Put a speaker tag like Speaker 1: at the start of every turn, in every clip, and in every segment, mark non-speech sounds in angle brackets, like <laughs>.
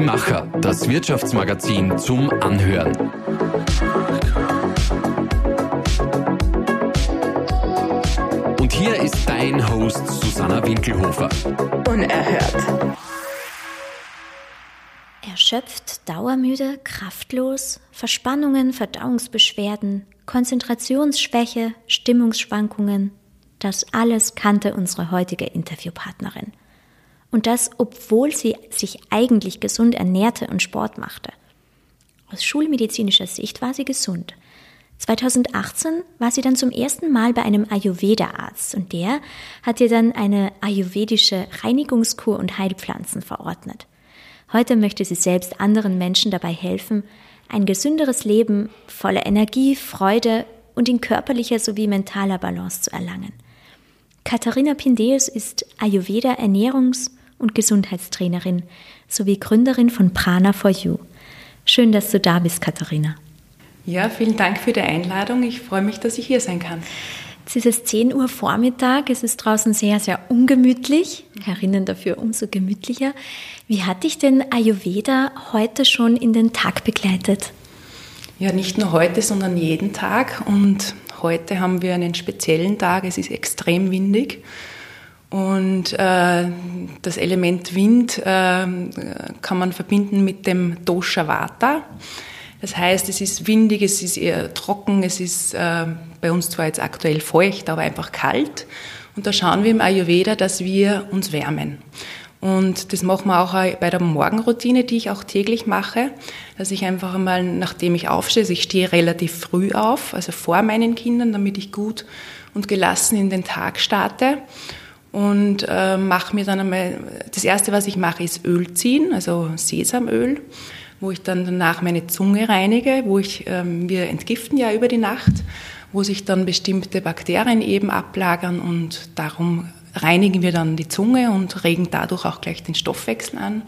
Speaker 1: Die Macher, das Wirtschaftsmagazin zum Anhören. Und hier ist dein Host Susanna Winkelhofer.
Speaker 2: Unerhört.
Speaker 3: Erschöpft, dauermüde, kraftlos, Verspannungen, Verdauungsbeschwerden, Konzentrationsschwäche, Stimmungsschwankungen, das alles kannte unsere heutige Interviewpartnerin. Und das, obwohl sie sich eigentlich gesund ernährte und Sport machte. Aus schulmedizinischer Sicht war sie gesund. 2018 war sie dann zum ersten Mal bei einem Ayurveda-Arzt und der hat ihr dann eine ayurvedische Reinigungskur und Heilpflanzen verordnet. Heute möchte sie selbst anderen Menschen dabei helfen, ein gesünderes Leben voller Energie, Freude und in körperlicher sowie mentaler Balance zu erlangen. Katharina Pindeus ist Ayurveda Ernährungs- und Gesundheitstrainerin sowie Gründerin von Prana for You. Schön, dass du da bist, Katharina.
Speaker 2: Ja, vielen Dank für die Einladung. Ich freue mich, dass ich hier sein kann.
Speaker 3: Es ist jetzt 10 Uhr Vormittag, es ist draußen sehr, sehr ungemütlich, herinnen dafür umso gemütlicher. Wie hat dich denn Ayurveda heute schon in den Tag begleitet?
Speaker 2: Ja, nicht nur heute, sondern jeden Tag. Und heute haben wir einen speziellen Tag, es ist extrem windig. Und äh, das Element Wind äh, kann man verbinden mit dem Dosha Vata. Das heißt, es ist windig, es ist eher trocken, es ist äh, bei uns zwar jetzt aktuell feucht, aber einfach kalt. Und da schauen wir im Ayurveda, dass wir uns wärmen. Und das machen wir auch bei der Morgenroutine, die ich auch täglich mache, dass ich einfach einmal, nachdem ich aufstehe, also ich stehe relativ früh auf, also vor meinen Kindern, damit ich gut und gelassen in den Tag starte und äh, mache mir dann einmal, das erste, was ich mache, ist Öl ziehen, also Sesamöl wo ich dann danach meine Zunge reinige, wo ich, ähm, wir entgiften ja über die Nacht, wo sich dann bestimmte Bakterien eben ablagern und darum reinigen wir dann die Zunge und regen dadurch auch gleich den Stoffwechsel an.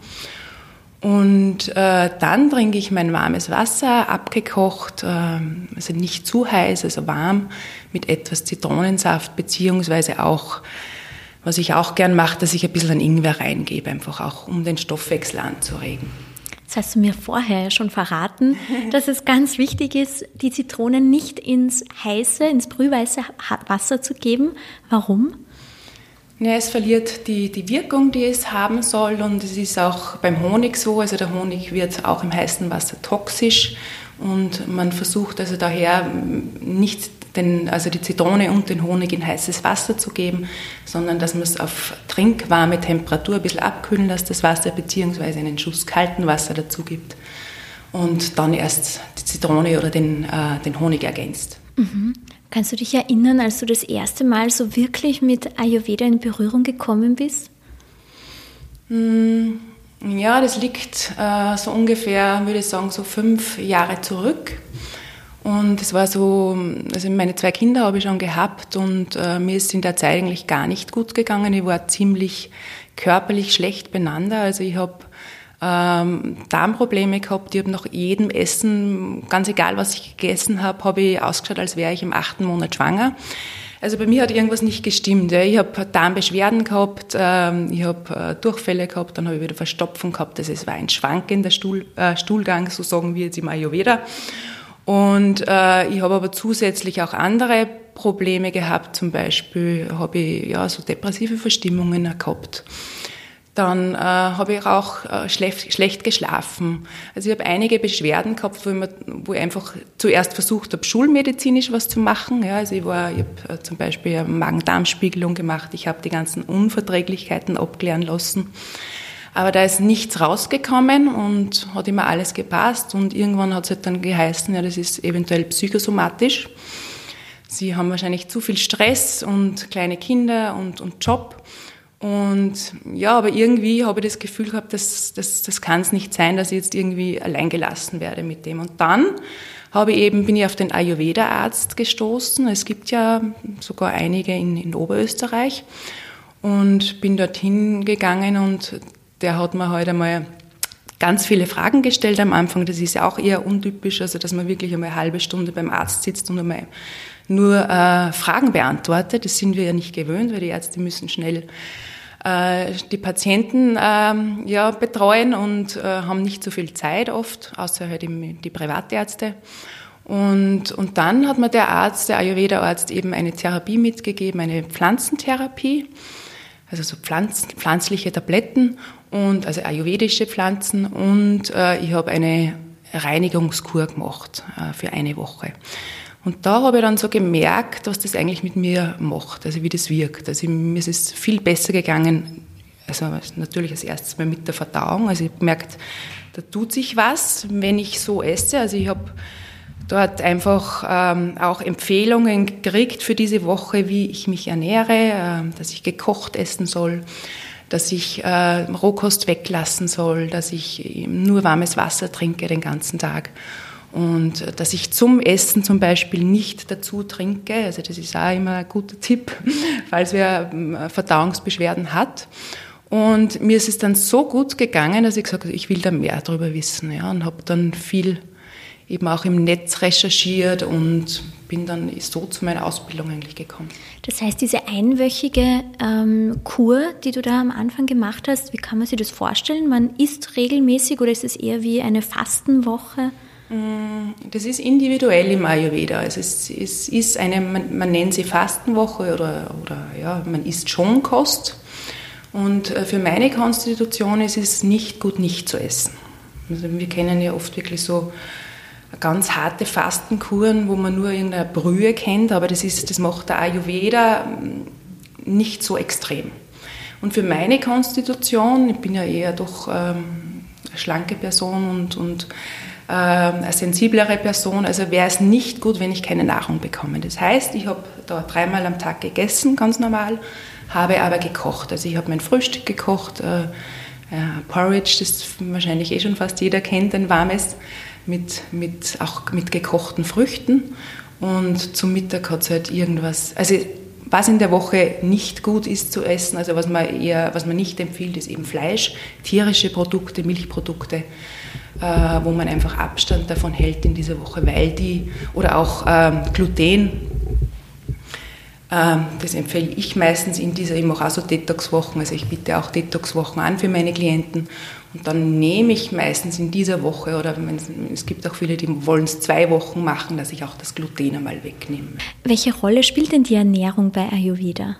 Speaker 2: Und äh, dann trinke ich mein warmes Wasser, abgekocht, äh, also nicht zu heiß, also warm, mit etwas Zitronensaft, beziehungsweise auch, was ich auch gern mache, dass ich ein bisschen Ingwer reingebe, einfach auch, um den Stoffwechsel anzuregen.
Speaker 3: Das hast du mir vorher schon verraten, <laughs> dass es ganz wichtig ist, die Zitronen nicht ins heiße, ins brühweiße Wasser zu geben. Warum?
Speaker 2: Ja, es verliert die, die Wirkung, die es haben soll und es ist auch beim Honig so, also der Honig wird auch im heißen Wasser toxisch und man versucht also daher nicht den, also die Zitrone und den Honig in heißes Wasser zu geben, sondern dass man es auf trinkwarme Temperatur ein bisschen abkühlen lässt, das Wasser, beziehungsweise einen Schuss kalten Wasser dazu gibt und dann erst die Zitrone oder den, äh, den Honig ergänzt.
Speaker 3: Mhm. Kannst du dich erinnern, als du das erste Mal so wirklich mit Ayurveda in Berührung gekommen bist?
Speaker 2: Mm, ja, das liegt äh, so ungefähr, würde ich sagen, so fünf Jahre zurück. Und es war so, also meine zwei Kinder habe ich schon gehabt und äh, mir ist in der Zeit eigentlich gar nicht gut gegangen. Ich war ziemlich körperlich schlecht beieinander. Also ich habe ähm, Darmprobleme gehabt. Ich habe nach jedem Essen, ganz egal was ich gegessen habe, habe ich ausgeschaut, als wäre ich im achten Monat schwanger. Also bei mir hat irgendwas nicht gestimmt. Ich habe Darmbeschwerden gehabt, ähm, ich habe äh, Durchfälle gehabt, dann habe ich wieder Verstopfung gehabt. Also es war ein schwankender Stuhl, äh, Stuhlgang, so sagen wir jetzt im Ayurveda. Und äh, ich habe aber zusätzlich auch andere Probleme gehabt. Zum Beispiel habe ich ja so depressive Verstimmungen gehabt. Dann äh, habe ich auch äh, schlecht, schlecht geschlafen. Also ich habe einige Beschwerden gehabt, wo ich, mir, wo ich einfach zuerst versucht habe, schulmedizinisch was zu machen. Ja, also ich, war, ich habe äh, zum Beispiel eine Magen-Darm-Spiegelung gemacht. Ich habe die ganzen Unverträglichkeiten abklären lassen. Aber da ist nichts rausgekommen und hat immer alles gepasst. Und irgendwann hat es halt dann geheißen, ja, das ist eventuell psychosomatisch. Sie haben wahrscheinlich zu viel Stress und kleine Kinder und, und Job. Und ja, aber irgendwie habe ich das Gefühl gehabt, das, das, das kann es nicht sein, dass ich jetzt irgendwie allein gelassen werde mit dem. Und dann habe ich eben, bin ich auf den Ayurveda-Arzt gestoßen. Es gibt ja sogar einige in, in Oberösterreich. Und bin dorthin gegangen und der hat mir heute einmal ganz viele Fragen gestellt am Anfang. Das ist ja auch eher untypisch, also dass man wirklich einmal eine halbe Stunde beim Arzt sitzt und einmal nur äh, Fragen beantwortet. Das sind wir ja nicht gewöhnt, weil die Ärzte müssen schnell äh, die Patienten äh, ja, betreuen und äh, haben nicht so viel Zeit oft, außer halt die Privatärzte. Und, und dann hat mir der Arzt, der Ayurveda-Arzt, eben eine Therapie mitgegeben, eine Pflanzentherapie, also so Pflanz, pflanzliche Tabletten und also ayurvedische Pflanzen und äh, ich habe eine Reinigungskur gemacht äh, für eine Woche. Und da habe ich dann so gemerkt, was das eigentlich mit mir macht, also wie das wirkt. Also mir ist es viel besser gegangen, also natürlich als erstes mal mit der Verdauung. Also ich habe gemerkt, da tut sich was, wenn ich so esse. Also ich habe dort einfach ähm, auch Empfehlungen gekriegt für diese Woche, wie ich mich ernähre, äh, dass ich gekocht essen soll, dass ich äh, Rohkost weglassen soll, dass ich nur warmes Wasser trinke den ganzen Tag und dass ich zum Essen zum Beispiel nicht dazu trinke. Also das ist auch immer ein guter Tipp, <laughs> falls wer ähm, Verdauungsbeschwerden hat. Und mir ist es dann so gut gegangen, dass ich gesagt habe, ich will da mehr darüber wissen. Ja, und habe dann viel eben auch im Netz recherchiert und bin dann so zu meiner Ausbildung eigentlich gekommen.
Speaker 3: Das heißt, diese einwöchige ähm, Kur, die du da am Anfang gemacht hast, wie kann man sich das vorstellen? Man isst regelmäßig oder ist es eher wie eine Fastenwoche?
Speaker 2: Mm, das ist individuell im Ayurveda. Also es, es ist eine, man, man, nennt sie Fastenwoche oder, oder ja, man isst schon Kost. Und äh, für meine Konstitution ist es nicht gut, nicht zu essen. Also wir kennen ja oft wirklich so ganz harte Fastenkuren, wo man nur irgendeine Brühe kennt, aber das, ist, das macht der Ayurveda mm, nicht so extrem. Und für meine Konstitution, ich bin ja eher doch ähm, eine schlanke Person und, und äh, eine sensiblere Person, also wäre es nicht gut, wenn ich keine Nahrung bekomme. Das heißt, ich habe da dreimal am Tag gegessen, ganz normal, habe aber gekocht. Also ich habe mein Frühstück gekocht, äh, äh, Porridge, das wahrscheinlich eh schon fast jeder kennt, ein warmes mit, mit, auch mit gekochten Früchten. Und zum Mittag hat es halt irgendwas, also was in der Woche nicht gut ist zu essen, also was man eher, was man nicht empfiehlt, ist eben Fleisch, tierische Produkte, Milchprodukte, äh, wo man einfach Abstand davon hält in dieser Woche, weil die, oder auch ähm, Gluten, ähm, das empfehle ich meistens in dieser, ich mache auch so Detox-Wochen, also ich biete auch Detox-Wochen an für meine Klienten und dann nehme ich meistens in dieser Woche oder es gibt auch viele, die wollen es zwei Wochen machen, dass ich auch das Gluten einmal wegnehme.
Speaker 3: Welche Rolle spielt denn die Ernährung bei Ayurveda?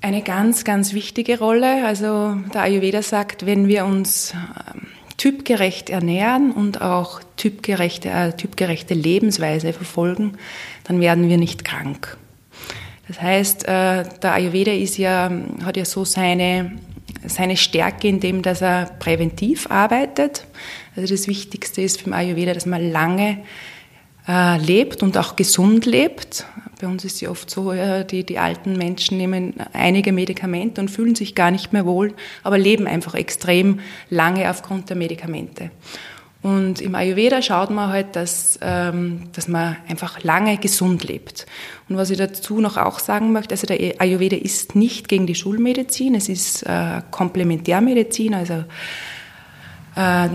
Speaker 2: Eine ganz, ganz wichtige Rolle. Also der Ayurveda sagt, wenn wir uns ähm, typgerecht ernähren und auch typgerechte, äh, typgerechte Lebensweise verfolgen, dann werden wir nicht krank. Das heißt, äh, der Ayurveda ist ja, hat ja so seine seine Stärke in dem, dass er präventiv arbeitet. Also das Wichtigste ist für den Ayurveda, dass man lange äh, lebt und auch gesund lebt. Bei uns ist ja oft so, ja, die, die alten Menschen nehmen einige Medikamente und fühlen sich gar nicht mehr wohl, aber leben einfach extrem lange aufgrund der Medikamente. Und im Ayurveda schaut man halt, dass, ähm, dass man einfach lange gesund lebt. Und was ich dazu noch auch sagen möchte, also der Ayurveda ist nicht gegen die Schulmedizin, es ist äh, Komplementärmedizin, also äh,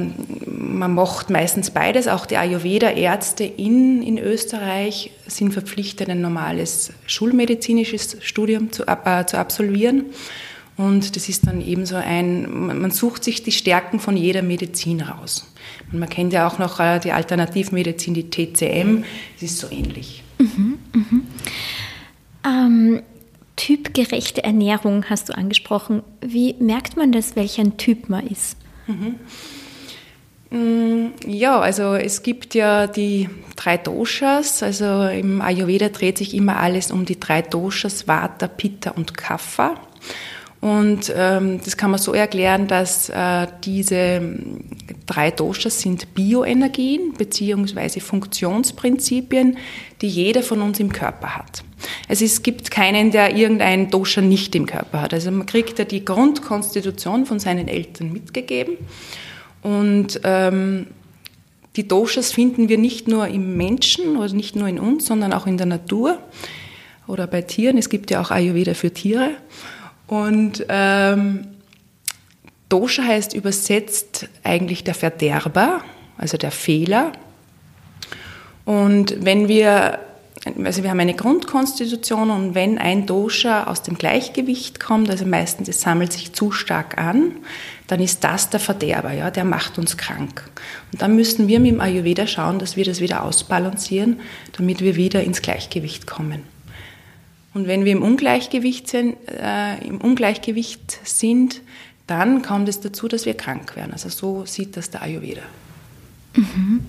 Speaker 2: man macht meistens beides. Auch die Ayurveda-Ärzte in, in Österreich sind verpflichtet, ein normales schulmedizinisches Studium zu, äh, zu absolvieren. Und das ist dann eben so ein, man sucht sich die Stärken von jeder Medizin raus. Man kennt ja auch noch äh, die Alternativmedizin, die TCM, das ist so ähnlich. Mhm, mhm.
Speaker 3: Ähm, typgerechte Ernährung hast du angesprochen. Wie merkt man das, welcher Typ man ist? Mhm.
Speaker 2: Mm, ja, also es gibt ja die drei Doshas. Also im Ayurveda dreht sich immer alles um die drei Doshas, Vata, Pitta und Kapha. Und ähm, das kann man so erklären, dass äh, diese drei Doshas sind Bioenergien beziehungsweise Funktionsprinzipien, die jeder von uns im Körper hat. Also es gibt keinen, der irgendein Dosha nicht im Körper hat. Also man kriegt ja die Grundkonstitution von seinen Eltern mitgegeben. Und ähm, die Doshas finden wir nicht nur im Menschen oder nicht nur in uns, sondern auch in der Natur oder bei Tieren. Es gibt ja auch Ayurveda für Tiere. Und ähm, Dosha heißt übersetzt eigentlich der Verderber, also der Fehler. Und wenn wir also wir haben eine Grundkonstitution und wenn ein Dosha aus dem Gleichgewicht kommt, also meistens es sammelt sich zu stark an, dann ist das der Verderber, ja, der macht uns krank. Und dann müssen wir mit dem Ayurveda schauen, dass wir das wieder ausbalancieren, damit wir wieder ins Gleichgewicht kommen. Und wenn wir im Ungleichgewicht sind, äh, im Ungleichgewicht sind, dann kommt es dazu, dass wir krank werden. Also so sieht das der Ayurveda.
Speaker 3: Mhm.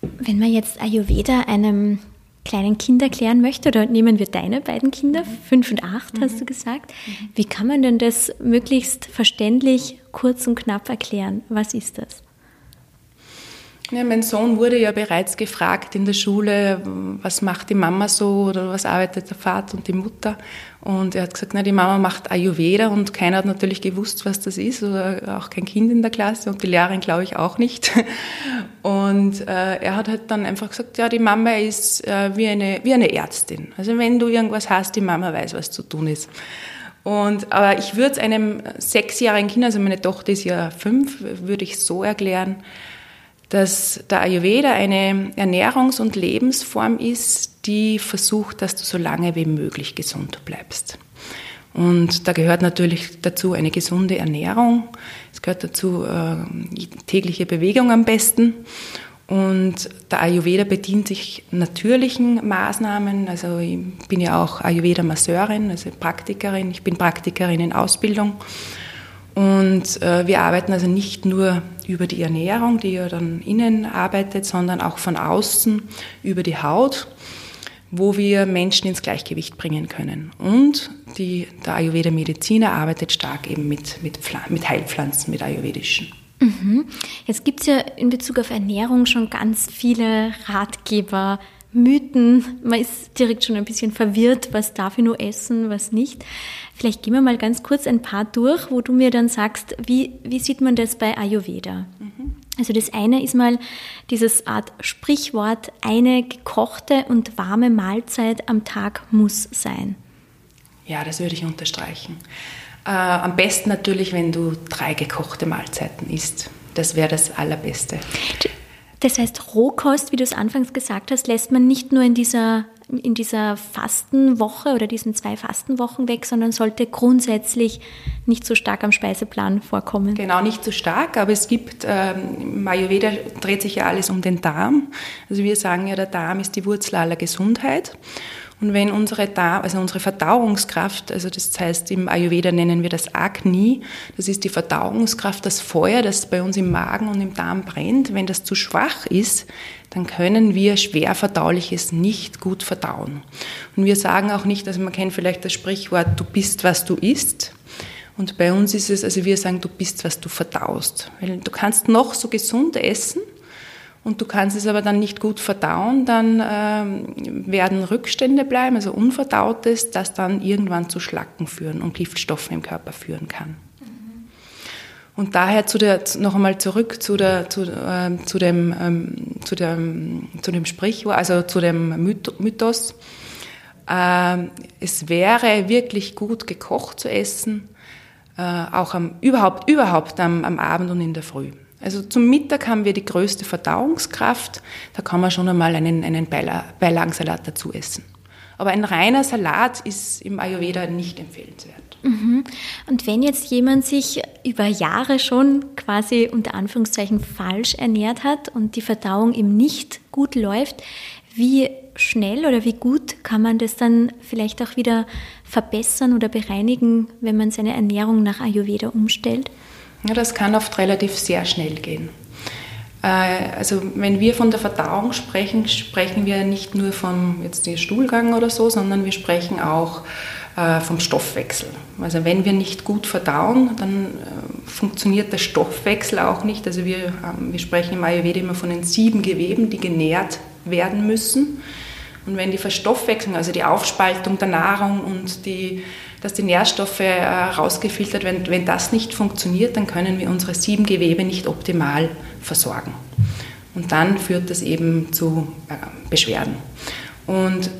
Speaker 3: Wenn man jetzt Ayurveda einem kleinen Kind erklären möchte, oder nehmen wir deine beiden Kinder, fünf und acht, hast du gesagt, wie kann man denn das möglichst verständlich, kurz und knapp erklären? Was ist das?
Speaker 2: Ja, mein Sohn wurde ja bereits gefragt in der Schule, was macht die Mama so oder was arbeitet der Vater und die Mutter. Und er hat gesagt, na, die Mama macht Ayurveda und keiner hat natürlich gewusst, was das ist oder auch kein Kind in der Klasse und die Lehrerin glaube ich auch nicht. <laughs> Und äh, er hat halt dann einfach gesagt, ja, die Mama ist äh, wie, eine, wie eine Ärztin. Also wenn du irgendwas hast, die Mama weiß, was zu tun ist. Und, aber ich würde es einem sechsjährigen Kind, also meine Tochter ist ja fünf, würde ich so erklären, dass der Ayurveda eine Ernährungs- und Lebensform ist, die versucht, dass du so lange wie möglich gesund bleibst. Und da gehört natürlich dazu eine gesunde Ernährung. Es gehört dazu äh, tägliche Bewegung am besten. Und der Ayurveda bedient sich natürlichen Maßnahmen. Also ich bin ja auch Ayurveda-Masseurin, also Praktikerin. Ich bin Praktikerin in Ausbildung. Und äh, wir arbeiten also nicht nur über die Ernährung, die ja dann innen arbeitet, sondern auch von außen über die Haut, wo wir Menschen ins Gleichgewicht bringen können. Und die, der Ayurveda-Mediziner arbeitet stark eben mit, mit, mit Heilpflanzen, mit ayurvedischen.
Speaker 3: Mhm. Jetzt gibt es ja in Bezug auf Ernährung schon ganz viele Ratgeber, Mythen. Man ist direkt schon ein bisschen verwirrt, was darf ich nur essen, was nicht. Vielleicht gehen wir mal ganz kurz ein paar durch, wo du mir dann sagst, wie, wie sieht man das bei Ayurveda? Mhm. Also das eine ist mal dieses Art Sprichwort, eine gekochte und warme Mahlzeit am Tag muss sein.
Speaker 2: Ja, das würde ich unterstreichen. Äh, am besten natürlich, wenn du drei gekochte Mahlzeiten isst. Das wäre das Allerbeste.
Speaker 3: Das heißt, Rohkost, wie du es anfangs gesagt hast, lässt man nicht nur in dieser, in dieser Fastenwoche oder diesen zwei Fastenwochen weg, sondern sollte grundsätzlich nicht so stark am Speiseplan vorkommen.
Speaker 2: Genau, nicht so stark, aber es gibt, ähm, Ayurveda dreht sich ja alles um den Darm. Also wir sagen ja, der Darm ist die Wurzel aller Gesundheit. Und wenn unsere Darm, also unsere Verdauungskraft, also das heißt im Ayurveda nennen wir das Agni, das ist die Verdauungskraft, das Feuer, das bei uns im Magen und im Darm brennt, wenn das zu schwach ist, dann können wir schwer verdauliches nicht gut verdauen. Und wir sagen auch nicht, also man kennt vielleicht das Sprichwort, du bist, was du isst. Und bei uns ist es, also wir sagen, du bist, was du verdaust. Weil du kannst noch so gesund essen, und du kannst es aber dann nicht gut verdauen, dann ähm, werden Rückstände bleiben, also Unverdautes, das dann irgendwann zu Schlacken führen und Giftstoffen im Körper führen kann. Und daher zu der, noch einmal zurück zu, der, zu, äh, zu, dem, ähm, zu, dem, zu dem Sprichwort, also zu dem Mythos. Äh, es wäre wirklich gut gekocht zu essen, äh, auch am, überhaupt, überhaupt am, am Abend und in der Früh. Also zum Mittag haben wir die größte Verdauungskraft. Da kann man schon einmal einen, einen Beilagensalat dazu essen. Aber ein reiner Salat ist im Ayurveda nicht empfehlenswert.
Speaker 3: Mhm. Und wenn jetzt jemand sich über Jahre schon quasi unter Anführungszeichen falsch ernährt hat und die Verdauung ihm nicht gut läuft, wie schnell oder wie gut kann man das dann vielleicht auch wieder verbessern oder bereinigen, wenn man seine Ernährung nach Ayurveda umstellt?
Speaker 2: Ja, das kann oft relativ sehr schnell gehen. Äh, also wenn wir von der Verdauung sprechen, sprechen wir nicht nur vom jetzt den Stuhlgang oder so, sondern wir sprechen auch äh, vom Stoffwechsel. Also wenn wir nicht gut verdauen, dann äh, funktioniert der Stoffwechsel auch nicht. Also wir, wir sprechen im Ayurveda immer von den sieben Geweben, die genährt werden müssen. Und wenn die Verstoffwechslung, also die Aufspaltung der Nahrung und die dass die Nährstoffe äh, rausgefiltert werden. Wenn das nicht funktioniert, dann können wir unsere sieben Gewebe nicht optimal versorgen. Und dann führt das eben zu äh, Beschwerden. Und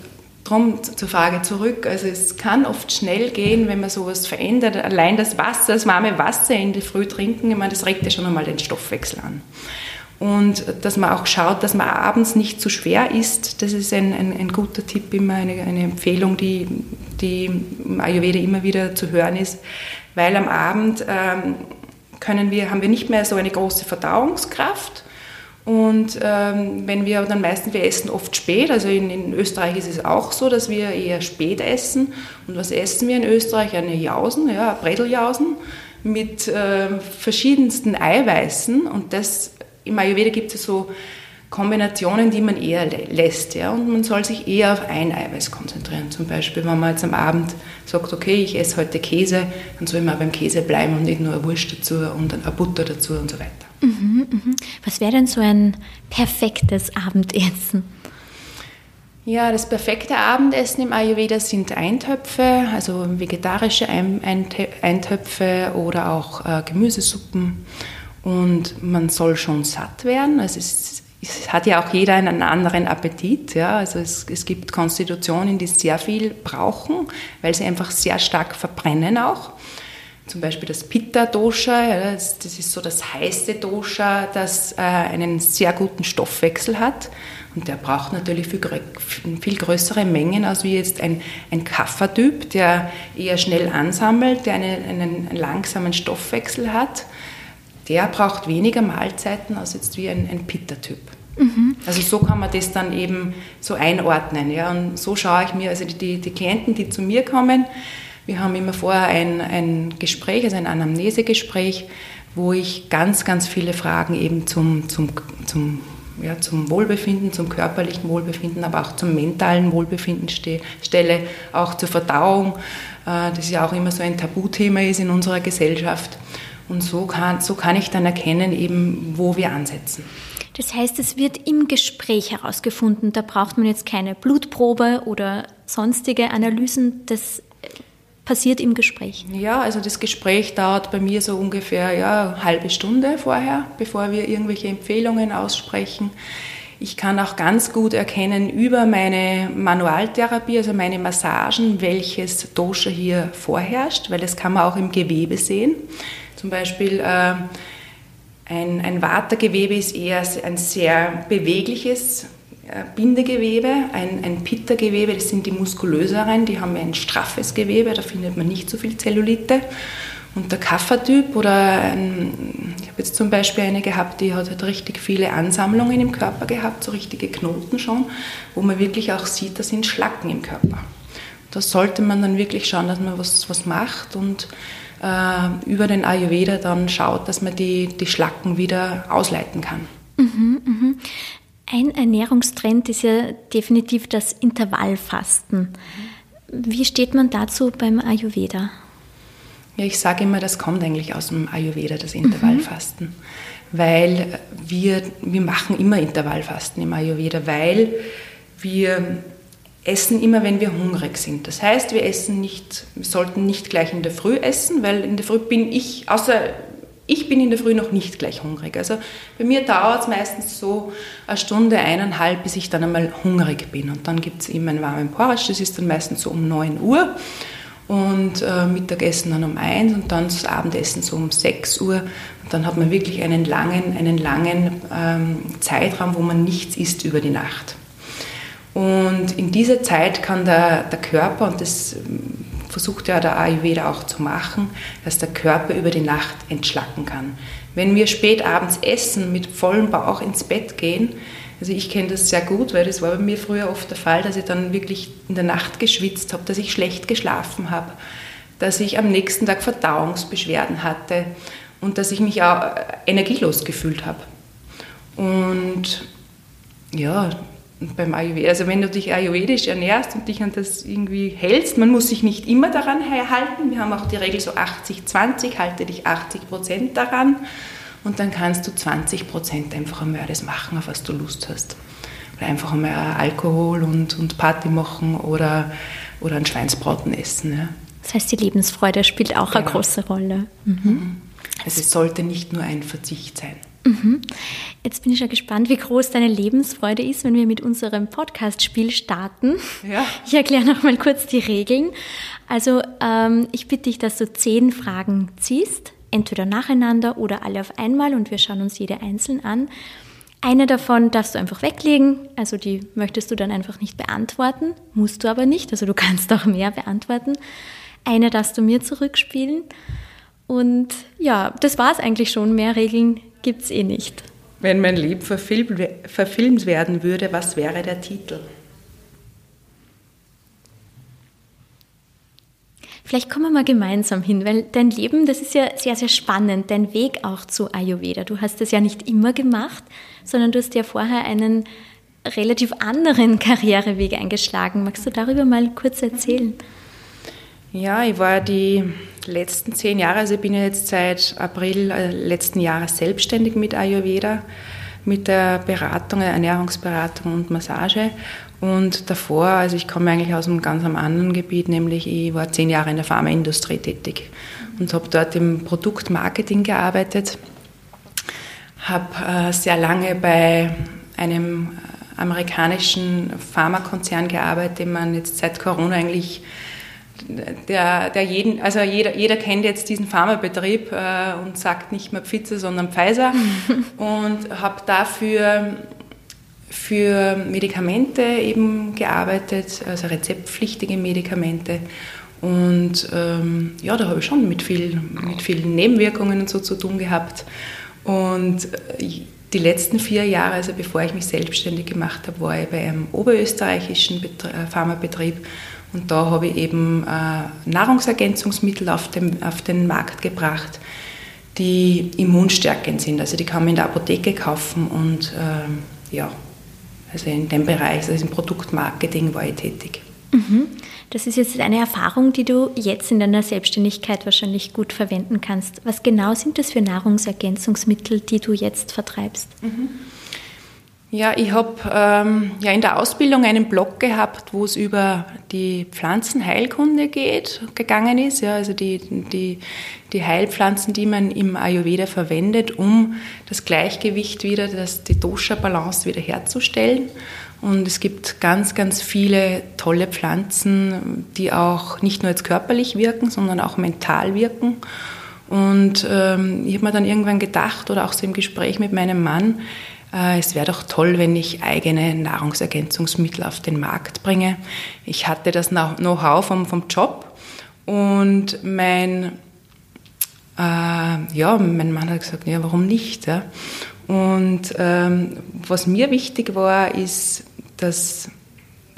Speaker 2: Drum zur Frage zurück. Also es kann oft schnell gehen, wenn man sowas verändert. Allein das Wasser, das warme Wasser in der Früh trinken, ich meine, das regt ja schon einmal den Stoffwechsel an. Und dass man auch schaut, dass man abends nicht zu schwer isst, das ist ein, ein, ein guter Tipp, immer eine, eine Empfehlung, die, die im Ayurveda immer wieder zu hören ist, weil am Abend ähm, können wir, haben wir nicht mehr so eine große Verdauungskraft. Und ähm, wenn wir dann meistens, wir essen oft spät, also in, in, Österreich ist es auch so, dass wir eher spät essen. Und was essen wir in Österreich? Eine Jausen, ja, Bredeljausen mit äh, verschiedensten Eiweißen. Und das im Ayurveda gibt es so Kombinationen, die man eher lässt. Ja? Und man soll sich eher auf ein Eiweiß konzentrieren. Zum Beispiel, wenn man jetzt am Abend sagt, okay, ich esse heute Käse, dann soll man beim Käse bleiben und nicht nur eine Wurst dazu und eine Butter dazu und so weiter.
Speaker 3: Mhm, mh. Was wäre denn so ein perfektes Abendessen?
Speaker 2: Ja, das perfekte Abendessen im Ayurveda sind Eintöpfe, also vegetarische Eintöpfe oder auch äh, Gemüsesuppen und man soll schon satt werden. Also es, es hat ja auch jeder einen anderen Appetit. Ja? Also es, es gibt Konstitutionen, die sehr viel brauchen, weil sie einfach sehr stark verbrennen auch. Zum Beispiel das Pitta-Dosha, das, ist so das heiße Dosha, das äh, einen sehr guten Stoffwechsel hat. Und der braucht natürlich viel, viel größere Mengen als wie jetzt ein, ein Kaffertyp, der eher schnell ansammelt, der einen, einen langsamen Stoffwechsel hat der braucht weniger Mahlzeiten als jetzt wie ein, ein Pitta-Typ. Mhm. Also so kann man das dann eben so einordnen. Ja? Und so schaue ich mir, also die, die Klienten, die zu mir kommen, wir haben immer vorher ein, ein Gespräch, also ein Anamnesegespräch, wo ich ganz, ganz viele Fragen eben zum, zum, zum, ja, zum Wohlbefinden, zum körperlichen Wohlbefinden, aber auch zum mentalen Wohlbefinden ste stelle, auch zur Verdauung, äh, das ja auch immer so ein Tabuthema ist in unserer Gesellschaft. Und so kann, so kann ich dann erkennen, eben, wo wir ansetzen.
Speaker 3: Das heißt, es wird im Gespräch herausgefunden. Da braucht man jetzt keine Blutprobe oder sonstige Analysen. Das passiert im Gespräch.
Speaker 2: Ja, also das Gespräch dauert bei mir so ungefähr ja, eine halbe Stunde vorher, bevor wir irgendwelche Empfehlungen aussprechen. Ich kann auch ganz gut erkennen über meine Manualtherapie, also meine Massagen, welches Dosha hier vorherrscht, weil das kann man auch im Gewebe sehen. Zum Beispiel äh, ein, ein Watergewebe ist eher ein sehr bewegliches äh, Bindegewebe, ein, ein Pitta-Gewebe, das sind die muskulöseren, die haben ein straffes Gewebe, da findet man nicht so viel Zellulite. Und der Kaffertyp oder ein, ich habe jetzt zum Beispiel eine gehabt, die hat halt richtig viele Ansammlungen im Körper gehabt, so richtige Knoten schon, wo man wirklich auch sieht, da sind Schlacken im Körper. Da sollte man dann wirklich schauen, dass man was, was macht und äh, über den Ayurveda dann schaut, dass man die, die Schlacken wieder ausleiten kann.
Speaker 3: Mhm, mhm. Ein Ernährungstrend ist ja definitiv das Intervallfasten. Wie steht man dazu beim Ayurveda?
Speaker 2: Ja, ich sage immer, das kommt eigentlich aus dem Ayurveda, das Intervallfasten. Mhm. Weil wir, wir machen immer Intervallfasten im Ayurveda, weil wir essen immer, wenn wir hungrig sind. Das heißt, wir essen nicht, sollten nicht gleich in der Früh essen, weil in der Früh bin ich, außer ich bin in der Früh noch nicht gleich hungrig. Also bei mir dauert es meistens so eine Stunde, eineinhalb, bis ich dann einmal hungrig bin. Und dann gibt es immer einen warmen Porridge, das ist dann meistens so um 9 Uhr. Und äh, Mittagessen dann um 1 und dann das Abendessen so um 6 Uhr. Und dann hat man wirklich einen langen, einen langen ähm, Zeitraum, wo man nichts isst über die Nacht. Und in dieser Zeit kann der, der Körper, und das ähm, versucht ja der Ayurveda auch zu machen, dass der Körper über die Nacht entschlacken kann. Wenn wir spät abends essen, mit vollem Bauch ins Bett gehen, also ich kenne das sehr gut, weil das war bei mir früher oft der Fall, dass ich dann wirklich in der Nacht geschwitzt habe, dass ich schlecht geschlafen habe, dass ich am nächsten Tag Verdauungsbeschwerden hatte und dass ich mich auch äh, energielos gefühlt habe. Und ja, beim Ayurveda. Also wenn du dich ayurvedisch ernährst und dich an das irgendwie hältst, man muss sich nicht immer daran halten. Wir haben auch die Regel so 80-20, halte dich 80 Prozent daran und dann kannst du 20 Prozent einfach einmal das machen, auf was du Lust hast. Oder einfach einmal Alkohol und, und Party machen oder, oder ein Schweinsbraten essen. Ja.
Speaker 3: Das heißt, die Lebensfreude spielt auch genau. eine große Rolle.
Speaker 2: Mhm. Also es sollte nicht nur ein Verzicht sein.
Speaker 3: Mhm. Jetzt bin ich ja gespannt, wie groß deine Lebensfreude ist, wenn wir mit unserem Podcast-Spiel starten. Ja. Ich erkläre noch mal kurz die Regeln. Also ähm, ich bitte dich, dass du zehn Fragen ziehst, entweder nacheinander oder alle auf einmal und wir schauen uns jede einzeln an. Eine davon darfst du einfach weglegen, also die möchtest du dann einfach nicht beantworten, musst du aber nicht, also du <laughs> kannst auch mehr beantworten. Eine darfst du mir zurückspielen. Und ja, das war es eigentlich schon. Mehr Regeln gibt es eh nicht.
Speaker 2: Wenn mein Leben verfilmt werden würde, was wäre der Titel?
Speaker 3: Vielleicht kommen wir mal gemeinsam hin, weil dein Leben, das ist ja sehr, sehr spannend, dein Weg auch zu Ayurveda. Du hast das ja nicht immer gemacht, sondern du hast ja vorher einen relativ anderen <laughs> Karriereweg eingeschlagen. Magst du darüber mal kurz erzählen?
Speaker 2: Ja, ich war die letzten zehn Jahre, also ich bin jetzt seit April äh, letzten Jahres selbstständig mit Ayurveda, mit der Beratung, Ernährungsberatung und Massage. Und davor, also ich komme eigentlich aus einem ganz anderen Gebiet, nämlich ich war zehn Jahre in der Pharmaindustrie tätig und habe dort im Produktmarketing gearbeitet, habe äh, sehr lange bei einem amerikanischen Pharmakonzern gearbeitet, den man jetzt seit Corona eigentlich der, der jeden, also jeder, jeder kennt jetzt diesen Pharmabetrieb äh, und sagt nicht mehr Pfizer, sondern Pfizer <laughs> und habe dafür für Medikamente eben gearbeitet, also rezeptpflichtige Medikamente. Und ähm, ja, da habe ich schon mit, viel, mit vielen Nebenwirkungen und so zu tun gehabt. Und äh, die letzten vier Jahre, also bevor ich mich selbstständig gemacht habe, war ich bei einem oberösterreichischen äh, Pharmabetrieb und da habe ich eben äh, Nahrungsergänzungsmittel auf, dem, auf den Markt gebracht, die immunstärkend sind. Also die kann man in der Apotheke kaufen und äh, ja, also in dem Bereich, also im Produktmarketing war ich tätig.
Speaker 3: Mhm. Das ist jetzt eine Erfahrung, die du jetzt in deiner Selbstständigkeit wahrscheinlich gut verwenden kannst. Was genau sind das für Nahrungsergänzungsmittel, die du jetzt vertreibst? Mhm.
Speaker 2: Ja, ich habe ähm, ja in der Ausbildung einen Blog gehabt, wo es über die Pflanzenheilkunde geht, gegangen ist. Ja, also die, die, die Heilpflanzen, die man im Ayurveda verwendet, um das Gleichgewicht wieder, das, die Dosha-Balance wieder herzustellen. Und es gibt ganz, ganz viele tolle Pflanzen, die auch nicht nur jetzt körperlich wirken, sondern auch mental wirken. Und ähm, ich habe mir dann irgendwann gedacht, oder auch so im Gespräch mit meinem Mann, es wäre doch toll, wenn ich eigene Nahrungsergänzungsmittel auf den Markt bringe. Ich hatte das Know-how vom, vom Job und mein, äh, ja, mein Mann hat gesagt, ja, warum nicht? Ja? Und ähm, was mir wichtig war, ist, dass,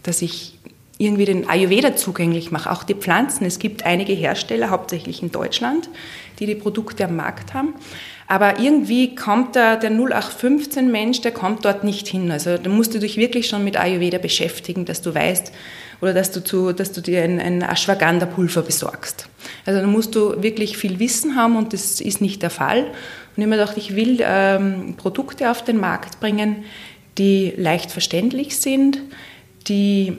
Speaker 2: dass ich irgendwie den Ayurveda zugänglich mache, auch die Pflanzen. Es gibt einige Hersteller, hauptsächlich in Deutschland, die die Produkte am Markt haben. Aber irgendwie kommt da der 0815-Mensch, der kommt dort nicht hin. Also da musst du dich wirklich schon mit Ayurveda beschäftigen, dass du weißt oder dass du, zu, dass du dir ein, ein Ashwagandha-Pulver besorgst. Also da musst du wirklich viel Wissen haben und das ist nicht der Fall. Und ich habe mir gedacht, ich will ähm, Produkte auf den Markt bringen, die leicht verständlich sind, die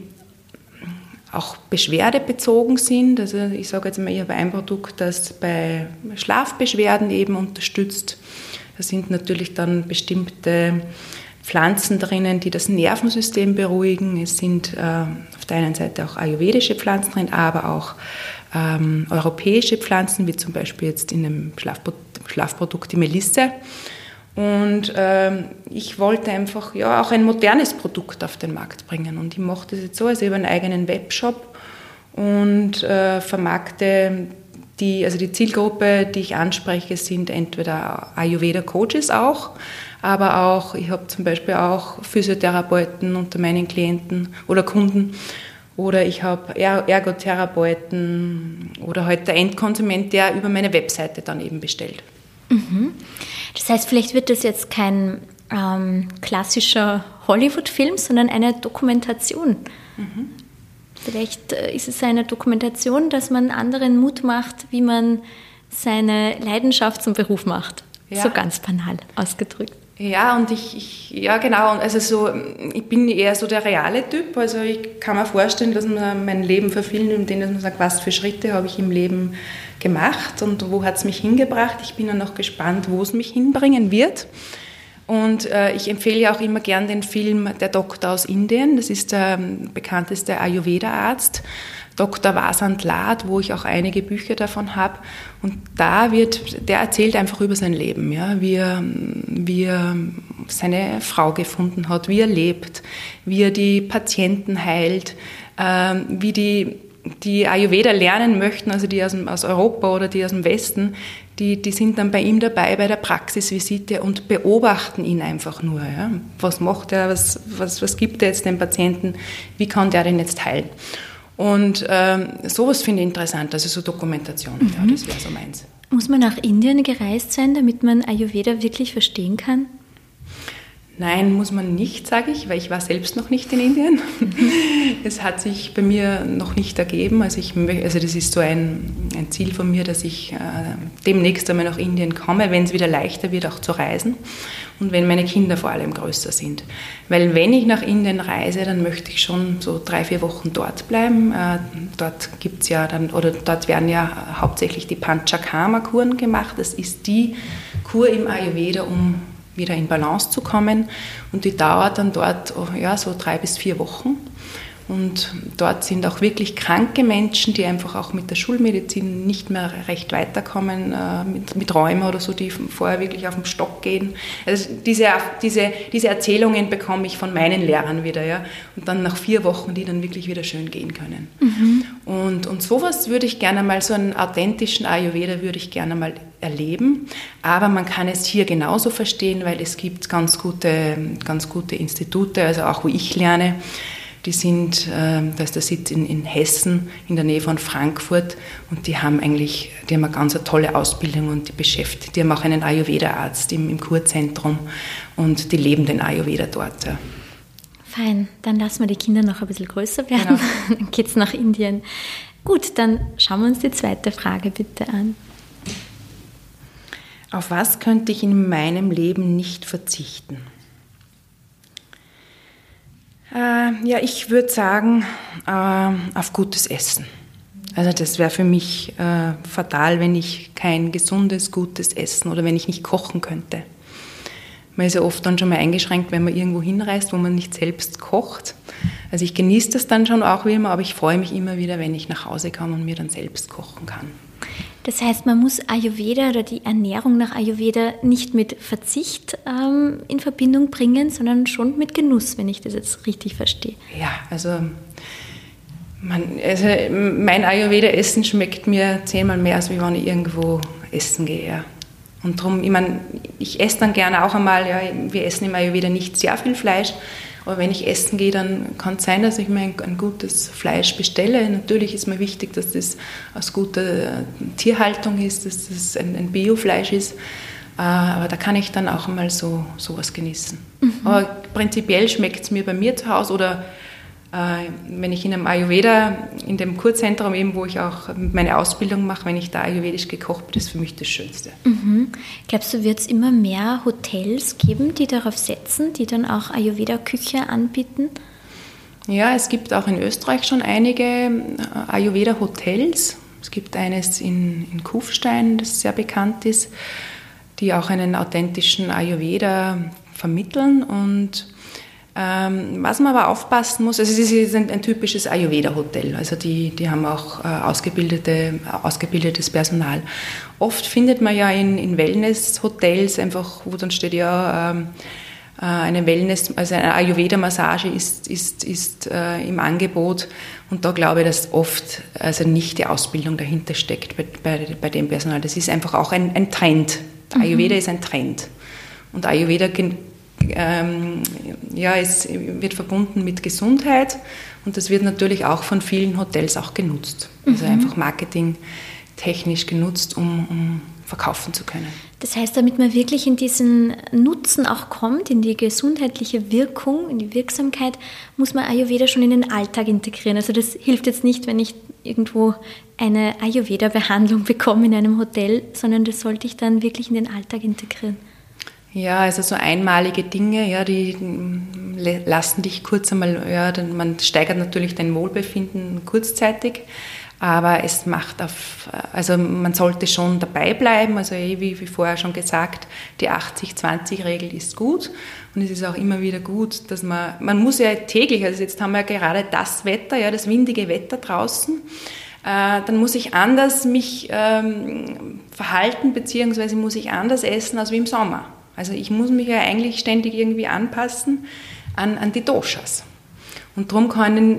Speaker 2: auch beschwerdebezogen sind. Also ich sage jetzt mal, ich habe ein Produkt, das bei Schlafbeschwerden eben unterstützt. Da sind natürlich dann bestimmte Pflanzen drinnen, die das Nervensystem beruhigen. Es sind äh, auf der einen Seite auch ayurvedische Pflanzen drin, aber auch ähm, europäische Pflanzen, wie zum Beispiel jetzt in dem Schlafprodukt die Melisse. Und ähm, ich wollte einfach ja auch ein modernes Produkt auf den Markt bringen. Und ich mache das jetzt so, also habe einen eigenen Webshop und äh, vermarkte die, also die Zielgruppe, die ich anspreche, sind entweder Ayurveda-Coaches auch, aber auch, ich habe zum Beispiel auch Physiotherapeuten unter meinen Klienten oder Kunden oder ich habe Ergotherapeuten oder halt der Endkonsument, der über meine Webseite dann eben bestellt.
Speaker 3: Mhm. Das heißt, vielleicht wird das jetzt kein ähm, klassischer Hollywood-Film, sondern eine Dokumentation. Mhm. Vielleicht äh, ist es eine Dokumentation, dass man anderen Mut macht, wie man seine Leidenschaft zum Beruf macht. Ja. So ganz banal ausgedrückt.
Speaker 2: Ja, und ich, ich, ja genau, also so, ich bin eher so der reale Typ, also ich kann mir vorstellen, dass man mein Leben verfilmt, indem man sagt, was für Schritte habe ich im Leben gemacht und wo hat es mich hingebracht. Ich bin ja noch gespannt, wo es mich hinbringen wird. Und äh, ich empfehle ja auch immer gern den Film Der Doktor aus Indien. Das ist der ähm, bekannteste Ayurveda-Arzt, Dr. Vasant Lad, wo ich auch einige Bücher davon habe. Und da wird, der erzählt einfach über sein Leben, ja, wie er, wie er seine Frau gefunden hat, wie er lebt, wie er die Patienten heilt, äh, wie die die Ayurveda lernen möchten, also die aus, dem, aus Europa oder die aus dem Westen, die, die sind dann bei ihm dabei bei der Praxisvisite und beobachten ihn einfach nur. Ja. Was macht er, was, was, was gibt er jetzt dem Patienten, wie kann der den jetzt heilen? Und ähm, sowas finde ich interessant, also so Dokumentation, mhm. ja, das wäre so meins.
Speaker 3: Muss man nach Indien gereist sein, damit man Ayurveda wirklich verstehen kann?
Speaker 2: Nein, muss man nicht, sage ich, weil ich war selbst noch nicht in Indien. <laughs> es hat sich bei mir noch nicht ergeben. Also, ich, also das ist so ein, ein Ziel von mir, dass ich äh, demnächst einmal nach Indien komme, wenn es wieder leichter wird, auch zu reisen und wenn meine Kinder vor allem größer sind. Weil wenn ich nach Indien reise, dann möchte ich schon so drei, vier Wochen dort bleiben. Äh, dort gibt's ja dann, oder dort werden ja hauptsächlich die Panchakarma-Kuren gemacht. Das ist die Kur im Ayurveda, um wieder in Balance zu kommen. Und die dauert dann dort oh, ja, so drei bis vier Wochen. Und dort sind auch wirklich kranke Menschen, die einfach auch mit der Schulmedizin nicht mehr recht weiterkommen, äh, mit, mit Räumen oder so, die vorher wirklich auf den Stock gehen. Also diese, diese, diese Erzählungen bekomme ich von meinen Lehrern wieder. Ja? Und dann nach vier Wochen, die dann wirklich wieder schön gehen können. Mhm. Und, und sowas würde ich gerne mal, so einen authentischen Ayurveda würde ich gerne mal erleben. Aber man kann es hier genauso verstehen, weil es gibt ganz gute, ganz gute Institute, also auch wo ich lerne die sind, äh, da ist der Sitz in, in Hessen, in der Nähe von Frankfurt und die haben eigentlich, die haben eine ganz tolle Ausbildung und die beschäftigt, die haben auch einen Ayurveda-Arzt im, im Kurzentrum und die leben den Ayurveda dort. Ja.
Speaker 3: Fein, dann lassen wir die Kinder noch ein bisschen größer werden, genau. <laughs> dann geht es nach Indien. Gut, dann schauen wir uns die zweite Frage bitte an.
Speaker 2: Auf was könnte ich in meinem Leben nicht verzichten? Äh, ja, ich würde sagen, äh, auf gutes Essen. Also das wäre für mich äh, fatal, wenn ich kein gesundes, gutes Essen oder wenn ich nicht kochen könnte. Man ist ja oft dann schon mal eingeschränkt, wenn man irgendwo hinreist, wo man nicht selbst kocht. Also ich genieße das dann schon auch wie immer, aber ich freue mich immer wieder, wenn ich nach Hause komme und mir dann selbst kochen kann.
Speaker 3: Das heißt, man muss Ayurveda oder die Ernährung nach Ayurveda nicht mit Verzicht ähm, in Verbindung bringen, sondern schon mit Genuss, wenn ich das jetzt richtig verstehe.
Speaker 2: Ja, also, man, also mein Ayurveda-Essen schmeckt mir zehnmal mehr, als wenn ich irgendwo essen gehe. Und darum, ich meine, ich esse dann gerne auch einmal, ja, wir essen im Ayurveda nicht sehr viel Fleisch, aber wenn ich essen gehe, dann kann es sein, dass ich mir ein, ein, gutes Fleisch bestelle. Natürlich ist mir wichtig, dass das aus guter Tierhaltung ist, dass das ein, ein Biofleisch ist. Äh, aber da kann ich dann auch mal so sowas genießen. Mhm. Aber prinzipiell schmeckt es mir bei mir zu Hause oder äh, wenn ich in einem Ayurveda, in dem Kurzentrum eben, wo ich auch meine Ausbildung mache, wenn ich da ayurvedisch gekocht bin, ist für mich das Schönste.
Speaker 3: Mhm. Glaubst du, wird es immer mehr Hotels geben, die darauf setzen, die dann auch Ayurveda-Küche anbieten?
Speaker 2: Ja, es gibt auch in Österreich schon einige äh, Ayurveda-Hotels. Es gibt eines in, in Kufstein, das sehr bekannt ist, die auch einen authentischen Ayurveda vermitteln und was man aber aufpassen muss, also es ist ein, typisches Ayurveda-Hotel, also die, die haben auch äh, ausgebildete, ausgebildetes Personal. Oft findet man ja in, in Wellness-Hotels einfach, wo dann steht ja, ähm, äh, eine Wellness, also eine Ayurveda-Massage ist, ist, ist äh, im Angebot und da glaube ich, dass oft also nicht die Ausbildung dahinter steckt bei, bei, bei dem Personal. Das ist einfach auch ein, ein Trend. Ayurveda mhm. ist ein Trend. Und Ayurveda ähm, ja, es wird verbunden mit Gesundheit und das wird natürlich auch von vielen Hotels auch genutzt. Also mhm. einfach marketingtechnisch genutzt, um, um verkaufen zu können.
Speaker 3: Das heißt, damit man wirklich in diesen Nutzen auch kommt, in die gesundheitliche Wirkung, in die Wirksamkeit, muss man Ayurveda schon in den Alltag integrieren. Also das hilft jetzt nicht, wenn ich irgendwo eine Ayurveda-Behandlung bekomme in einem Hotel, sondern das sollte ich dann wirklich in den Alltag integrieren.
Speaker 2: Ja, also so einmalige Dinge, ja, die lassen dich kurz einmal, ja, man steigert natürlich dein Wohlbefinden kurzzeitig, Aber es macht auf, also man sollte schon dabei bleiben. Also man sollte schon dabei bleiben. Also wie, wie vorher schon gesagt, die 80-20-Regel ist gut. Und es ist auch immer wieder gut, dass man, man muss ja täglich, also jetzt haben wir ja gerade das Wetter, ja, das windige Wetter draußen. Äh, dann muss ich anders mich ähm, verhalten, beziehungsweise muss ich anders essen als wie im Sommer. Also ich muss mich ja eigentlich ständig irgendwie anpassen an, an die Doshas. Und darum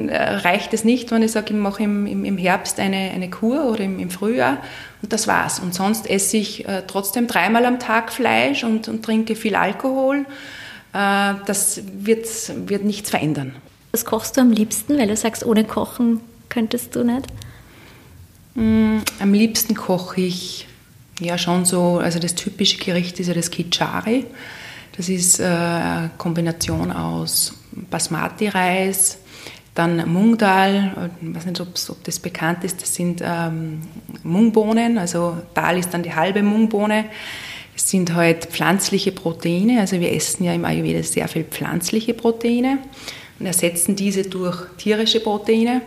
Speaker 2: äh, reicht es nicht, wenn ich sage, ich mache im, im, im Herbst eine, eine Kur oder im, im Frühjahr und das war's. Und sonst esse ich äh, trotzdem dreimal am Tag Fleisch und, und trinke viel Alkohol. Äh, das wird, wird nichts verändern.
Speaker 3: Was kochst du am liebsten? Weil du sagst, ohne Kochen könntest du nicht.
Speaker 2: Mm, am liebsten koche ich ja schon so, also das typische Gericht ist ja das Kichari. Das ist eine Kombination aus Basmati-Reis, dann Mungdal, ich weiß nicht, ob das bekannt ist, das sind ähm, Mungbohnen, also Dal ist dann die halbe Mungbohne. Es sind halt pflanzliche Proteine, also wir essen ja im Ayurveda sehr viel pflanzliche Proteine und ersetzen diese durch tierische Proteine.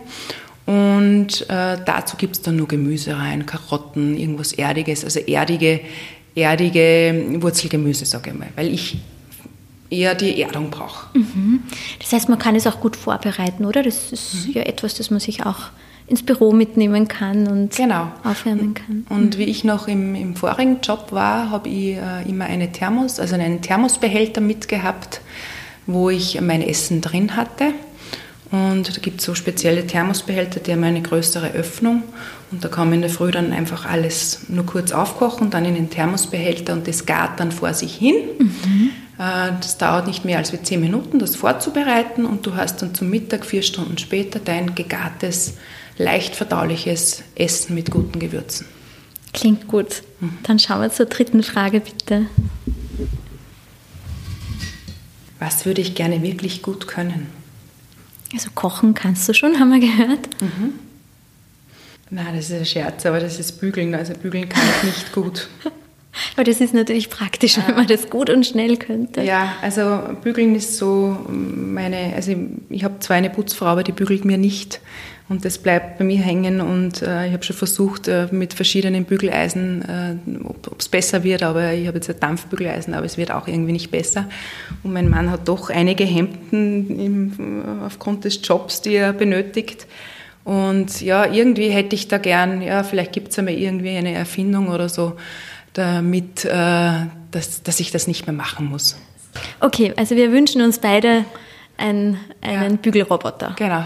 Speaker 2: Und äh, dazu gibt es dann nur Gemüse rein, Karotten, irgendwas Erdiges, also erdige, erdige Wurzelgemüse, sage ich mal, weil ich eher die Erdung brauche.
Speaker 3: Mhm. Das heißt, man kann es auch gut vorbereiten, oder? Das ist mhm. ja etwas, das man sich auch ins Büro mitnehmen kann und
Speaker 2: genau.
Speaker 3: aufwärmen kann.
Speaker 2: Und mhm. wie ich noch im, im vorigen Job war, habe ich äh, immer eine Thermos, also einen Thermosbehälter mitgehabt, wo ich mein Essen drin hatte. Und da gibt es so spezielle Thermosbehälter, die haben eine größere Öffnung. Und da kann man in der Früh dann einfach alles nur kurz aufkochen, dann in den Thermosbehälter und das gart dann vor sich hin. Mhm. Äh, das dauert nicht mehr als zehn Minuten, das vorzubereiten und du hast dann zum Mittag, vier Stunden später, dein gegartes, leicht verdauliches Essen mit guten Gewürzen.
Speaker 3: Klingt gut. Mhm. Dann schauen wir zur dritten Frage bitte.
Speaker 2: Was würde ich gerne wirklich gut können?
Speaker 3: Also kochen kannst du schon, haben wir gehört. Mhm.
Speaker 2: Nein, das ist ein Scherz, aber das ist Bügeln. Also Bügeln kann ich nicht gut. <laughs>
Speaker 3: Aber das ist natürlich praktisch, wenn man das gut und schnell könnte.
Speaker 2: Ja, also bügeln ist so meine, also ich habe zwar eine Putzfrau, aber die bügelt mir nicht. Und das bleibt bei mir hängen und äh, ich habe schon versucht äh, mit verschiedenen Bügeleisen, äh, ob es besser wird, aber ich habe jetzt ein Dampfbügeleisen, aber es wird auch irgendwie nicht besser. Und mein Mann hat doch einige Hemden im, aufgrund des Jobs, die er benötigt. Und ja, irgendwie hätte ich da gern, ja, vielleicht gibt es einmal irgendwie eine Erfindung oder so, damit, äh, dass, dass ich das nicht mehr machen muss.
Speaker 3: Okay, also wir wünschen uns beide ein, einen ja. Bügelroboter.
Speaker 2: Genau.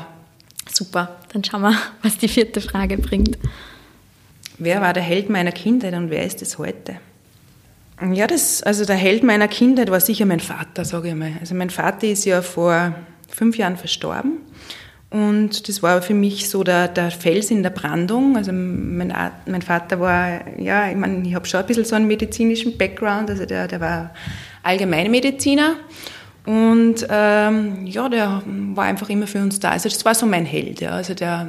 Speaker 3: Super, dann schauen wir, was die vierte Frage bringt.
Speaker 2: Wer war der Held meiner Kindheit und wer ist es heute? Ja, das, also der Held meiner Kindheit war sicher mein Vater, sage ich mal. Also mein Vater ist ja vor fünf Jahren verstorben und das war für mich so der, der Fels in der Brandung. Also mein, mein Vater war, ja, ich meine, ich habe schon ein bisschen so einen medizinischen Background, also der, der war Allgemeinmediziner. Und ähm, ja, der war einfach immer für uns da. Also das war so mein Held. Ja. Also der,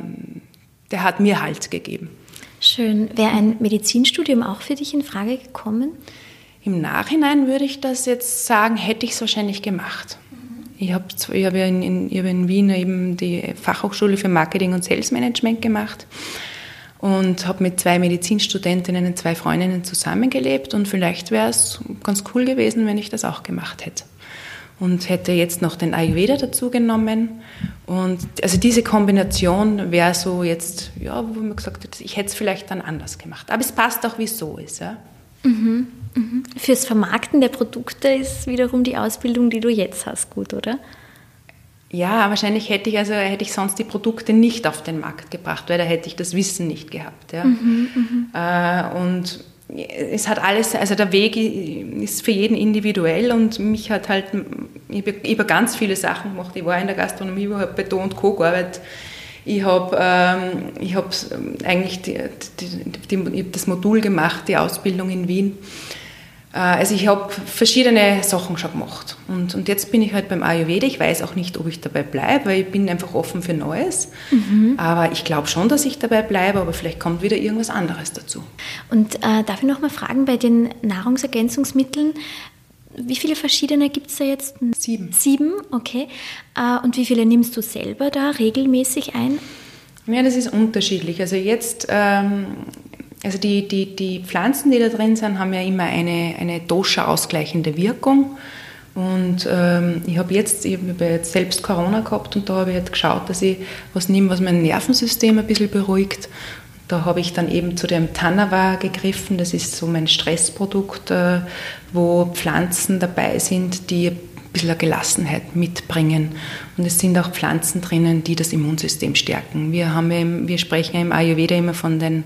Speaker 2: der hat mir Halt gegeben.
Speaker 3: Schön. Wäre ein Medizinstudium auch für dich in Frage gekommen?
Speaker 2: Im Nachhinein würde ich das jetzt sagen, hätte ich es wahrscheinlich gemacht. Ich habe ich hab in, in, ich hab in Wien eben die Fachhochschule für Marketing und Sales Management gemacht und habe mit zwei Medizinstudentinnen und zwei Freundinnen zusammengelebt und vielleicht wäre es ganz cool gewesen, wenn ich das auch gemacht hätte. Und hätte jetzt noch den Ayurveda dazu genommen. Und also diese Kombination wäre so jetzt, ja, wo man gesagt hat, ich hätte es vielleicht dann anders gemacht. Aber es passt auch, wie es so ist. Ja.
Speaker 3: Mhm. Mhm. Fürs Vermarkten der Produkte ist wiederum die Ausbildung, die du jetzt hast, gut, oder?
Speaker 2: Ja, wahrscheinlich hätte ich also hätte ich sonst die Produkte nicht auf den Markt gebracht, weil da hätte ich das Wissen nicht gehabt. Ja. Mhm, mhm. äh, und es hat alles, also der Weg ist für jeden individuell und mich hat halt, ich habe ganz viele Sachen gemacht. Ich war in der Gastronomie, habe bei Do und Co. gearbeitet. Ich habe ähm, ich hab eigentlich die, die, die, das Modul gemacht, die Ausbildung in Wien. Äh, also ich habe verschiedene Sachen schon gemacht. Und, und jetzt bin ich halt beim Ayurveda. Ich weiß auch nicht, ob ich dabei bleibe, weil ich bin einfach offen für Neues. Mhm. Aber ich glaube schon, dass ich dabei bleibe, aber vielleicht kommt wieder irgendwas anderes dazu.
Speaker 3: Und äh, darf ich noch mal fragen, bei den Nahrungsergänzungsmitteln, wie viele verschiedene gibt es da jetzt?
Speaker 2: Sieben.
Speaker 3: Sieben, okay. Äh, und wie viele nimmst du selber da regelmäßig ein?
Speaker 2: Ja, das ist unterschiedlich. Also jetzt, ähm, also die, die, die Pflanzen, die da drin sind, haben ja immer eine, eine Dosha-ausgleichende Wirkung. Und ähm, ich habe jetzt, ich habe jetzt selbst Corona gehabt und da habe ich halt geschaut, dass ich was nehme, was mein Nervensystem ein bisschen beruhigt. Da habe ich dann eben zu dem Tanava gegriffen. Das ist so mein Stressprodukt, äh, wo Pflanzen dabei sind, die bisschen Gelassenheit mitbringen. Und es sind auch Pflanzen drinnen, die das Immunsystem stärken. Wir, haben wir sprechen im Ayurveda immer von den